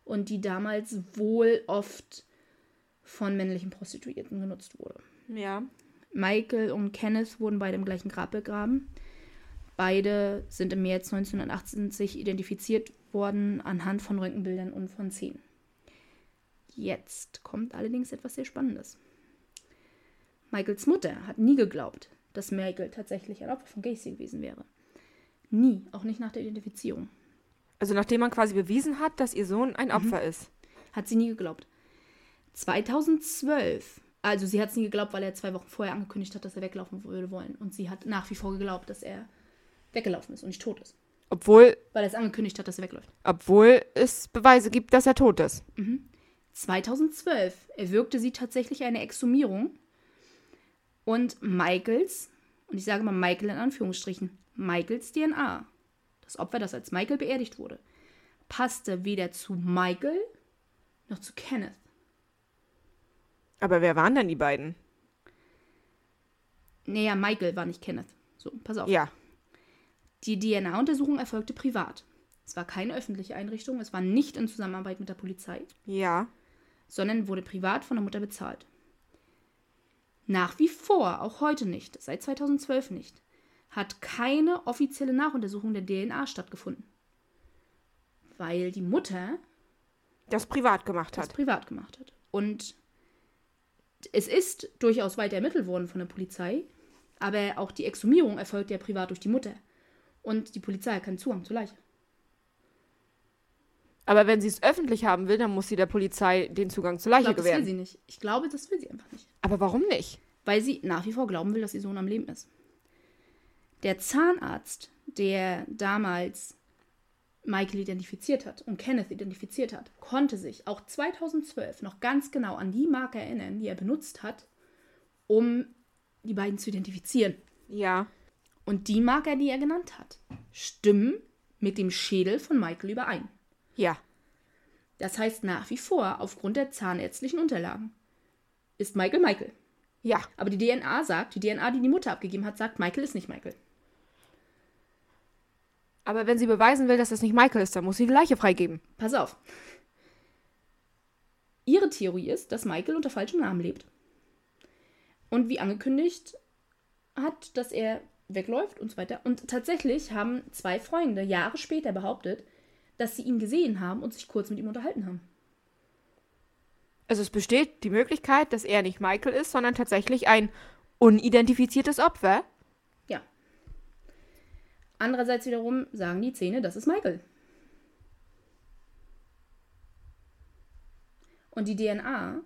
und die damals wohl oft von männlichen Prostituierten genutzt wurde. Ja. Michael und Kenneth wurden beide im gleichen Grab begraben. Beide sind im März 1978 identifiziert worden anhand von Röntgenbildern und von Zähnen. Jetzt kommt allerdings etwas sehr Spannendes. Michaels Mutter hat nie geglaubt, dass Michael tatsächlich ein Opfer von Gacy gewesen wäre. Nie, auch nicht nach der Identifizierung. Also nachdem man quasi bewiesen hat, dass ihr Sohn ein Opfer mhm. ist. Hat sie nie geglaubt. 2012, also sie hat es nie geglaubt, weil er zwei Wochen vorher angekündigt hat, dass er weglaufen würde wollen. Und sie hat nach wie vor geglaubt, dass er weggelaufen ist und nicht tot ist. Obwohl. Weil er es angekündigt hat, dass er wegläuft. Obwohl es Beweise gibt, dass er tot ist. Mhm. 2012 erwirkte sie tatsächlich eine Exhumierung. Und Michaels, und ich sage mal Michael in Anführungsstrichen, Michaels DNA das Opfer, das als Michael beerdigt wurde, passte weder zu Michael noch zu Kenneth. Aber wer waren denn die beiden? Naja, Michael war nicht Kenneth. So, pass auf. Ja. Die DNA-Untersuchung erfolgte privat. Es war keine öffentliche Einrichtung, es war nicht in Zusammenarbeit mit der Polizei. Ja. Sondern wurde privat von der Mutter bezahlt. Nach wie vor, auch heute nicht, seit 2012 nicht, hat keine offizielle Nachuntersuchung der DNA stattgefunden. Weil die Mutter das privat gemacht hat. Das privat gemacht hat. Und es ist durchaus weiter ermittelt worden von der Polizei, aber auch die Exhumierung erfolgt ja privat durch die Mutter. Und die Polizei hat keinen Zugang zur Leiche. Aber wenn sie es öffentlich haben will, dann muss sie der Polizei den Zugang zur Leiche ich glaub, gewähren. Das will sie nicht. Ich glaube, das will sie einfach nicht. Aber warum nicht? Weil sie nach wie vor glauben will, dass ihr Sohn am Leben ist. Der Zahnarzt, der damals Michael identifiziert hat und Kenneth identifiziert hat, konnte sich auch 2012 noch ganz genau an die Marke erinnern, die er benutzt hat, um die beiden zu identifizieren. Ja. Und die Marker, die er genannt hat, stimmen mit dem Schädel von Michael überein. Ja. Das heißt nach wie vor, aufgrund der zahnärztlichen Unterlagen, ist Michael Michael. Ja. Aber die DNA sagt, die DNA, die die Mutter abgegeben hat, sagt, Michael ist nicht Michael. Aber wenn sie beweisen will, dass das nicht Michael ist, dann muss sie die Leiche freigeben. Pass auf. Ihre Theorie ist, dass Michael unter falschem Namen lebt. Und wie angekündigt hat, dass er wegläuft und so weiter. Und tatsächlich haben zwei Freunde Jahre später behauptet, dass sie ihn gesehen haben und sich kurz mit ihm unterhalten haben. Also es besteht die Möglichkeit, dass er nicht Michael ist, sondern tatsächlich ein unidentifiziertes Opfer. Andererseits wiederum sagen die Zähne, das ist Michael. Und die DNA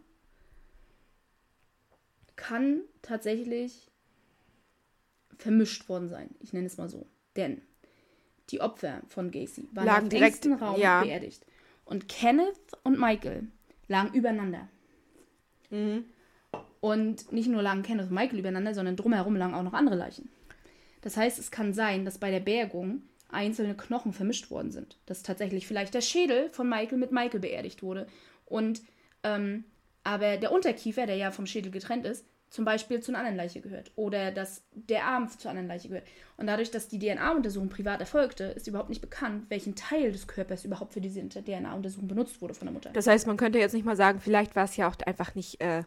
kann tatsächlich vermischt worden sein. Ich nenne es mal so. Denn die Opfer von Gacy waren lagen im direkt im Raum ja. beerdigt. Und Kenneth und Michael lagen übereinander. Mhm. Und nicht nur lagen Kenneth und Michael übereinander, sondern drumherum lagen auch noch andere Leichen. Das heißt, es kann sein, dass bei der Bergung einzelne Knochen vermischt worden sind. Dass tatsächlich vielleicht der Schädel von Michael mit Michael beerdigt wurde. Und ähm, aber der Unterkiefer, der ja vom Schädel getrennt ist, zum Beispiel zu einer anderen Leiche gehört oder dass der Arm zu einer anderen Leiche gehört. Und dadurch, dass die DNA-Untersuchung privat erfolgte, ist überhaupt nicht bekannt, welchen Teil des Körpers überhaupt für diese DNA-Untersuchung benutzt wurde von der Mutter. Das heißt, man könnte jetzt nicht mal sagen, vielleicht war es ja auch einfach nicht äh,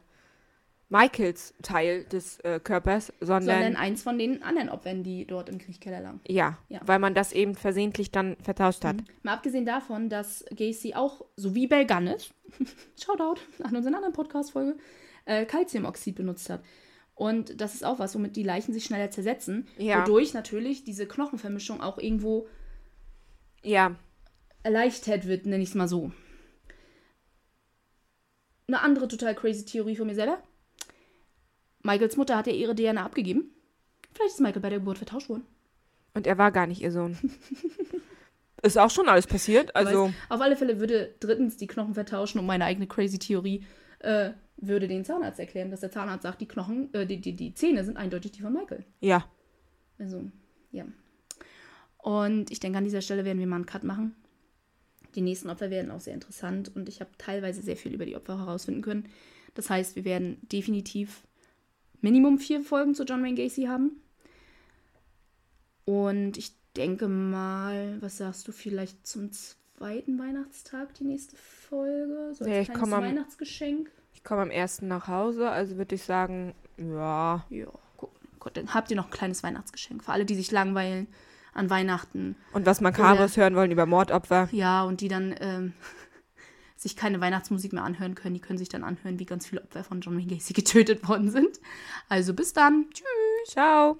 Michaels Teil des äh, Körpers, sondern, sondern eins von den anderen Opfern, die dort im Kriechkeller lagen. Ja, ja, weil man das eben versehentlich dann vertauscht hat. Mhm. Mal abgesehen davon, dass Gacy auch, so wie Belganis, *laughs* Shoutout an unseren anderen Podcast-Folge, äh, Calciumoxid benutzt hat. Und das ist auch was, womit die Leichen sich schneller zersetzen. Ja. Wodurch natürlich diese Knochenvermischung auch irgendwo ja. erleichtert wird, nenne ich es mal so. Eine andere total crazy Theorie von mir selber. Michaels Mutter hat ja ihre DNA abgegeben. Vielleicht ist Michael bei der Geburt vertauscht worden. Und er war gar nicht ihr Sohn. *laughs* ist auch schon alles passiert. Also. auf alle Fälle würde drittens die Knochen vertauschen, um meine eigene crazy Theorie äh, würde den Zahnarzt erklären, dass der Zahnarzt sagt, die Knochen, äh, die, die, die Zähne sind eindeutig die von Michael. Ja. Also, ja. Und ich denke, an dieser Stelle werden wir mal einen Cut machen. Die nächsten Opfer werden auch sehr interessant und ich habe teilweise sehr viel über die Opfer herausfinden können. Das heißt, wir werden definitiv Minimum vier Folgen zu John Wayne Gacy haben. Und ich denke mal, was sagst du, vielleicht zum zweiten Weihnachtstag die nächste Folge? So ja, ich kleines Weihnachtsgeschenk. Ich komme am ersten nach Hause, also würde ich sagen, ja. Ja, gut, gut, dann habt ihr noch ein kleines Weihnachtsgeschenk für alle, die sich langweilen an Weihnachten. Und was Makabres hören wollen über Mordopfer. Ja, und die dann ähm, *laughs* sich keine Weihnachtsmusik mehr anhören können. Die können sich dann anhören, wie ganz viele Opfer von John Wayne Gacy *laughs* getötet worden sind. Also bis dann. Tschüss. Ciao.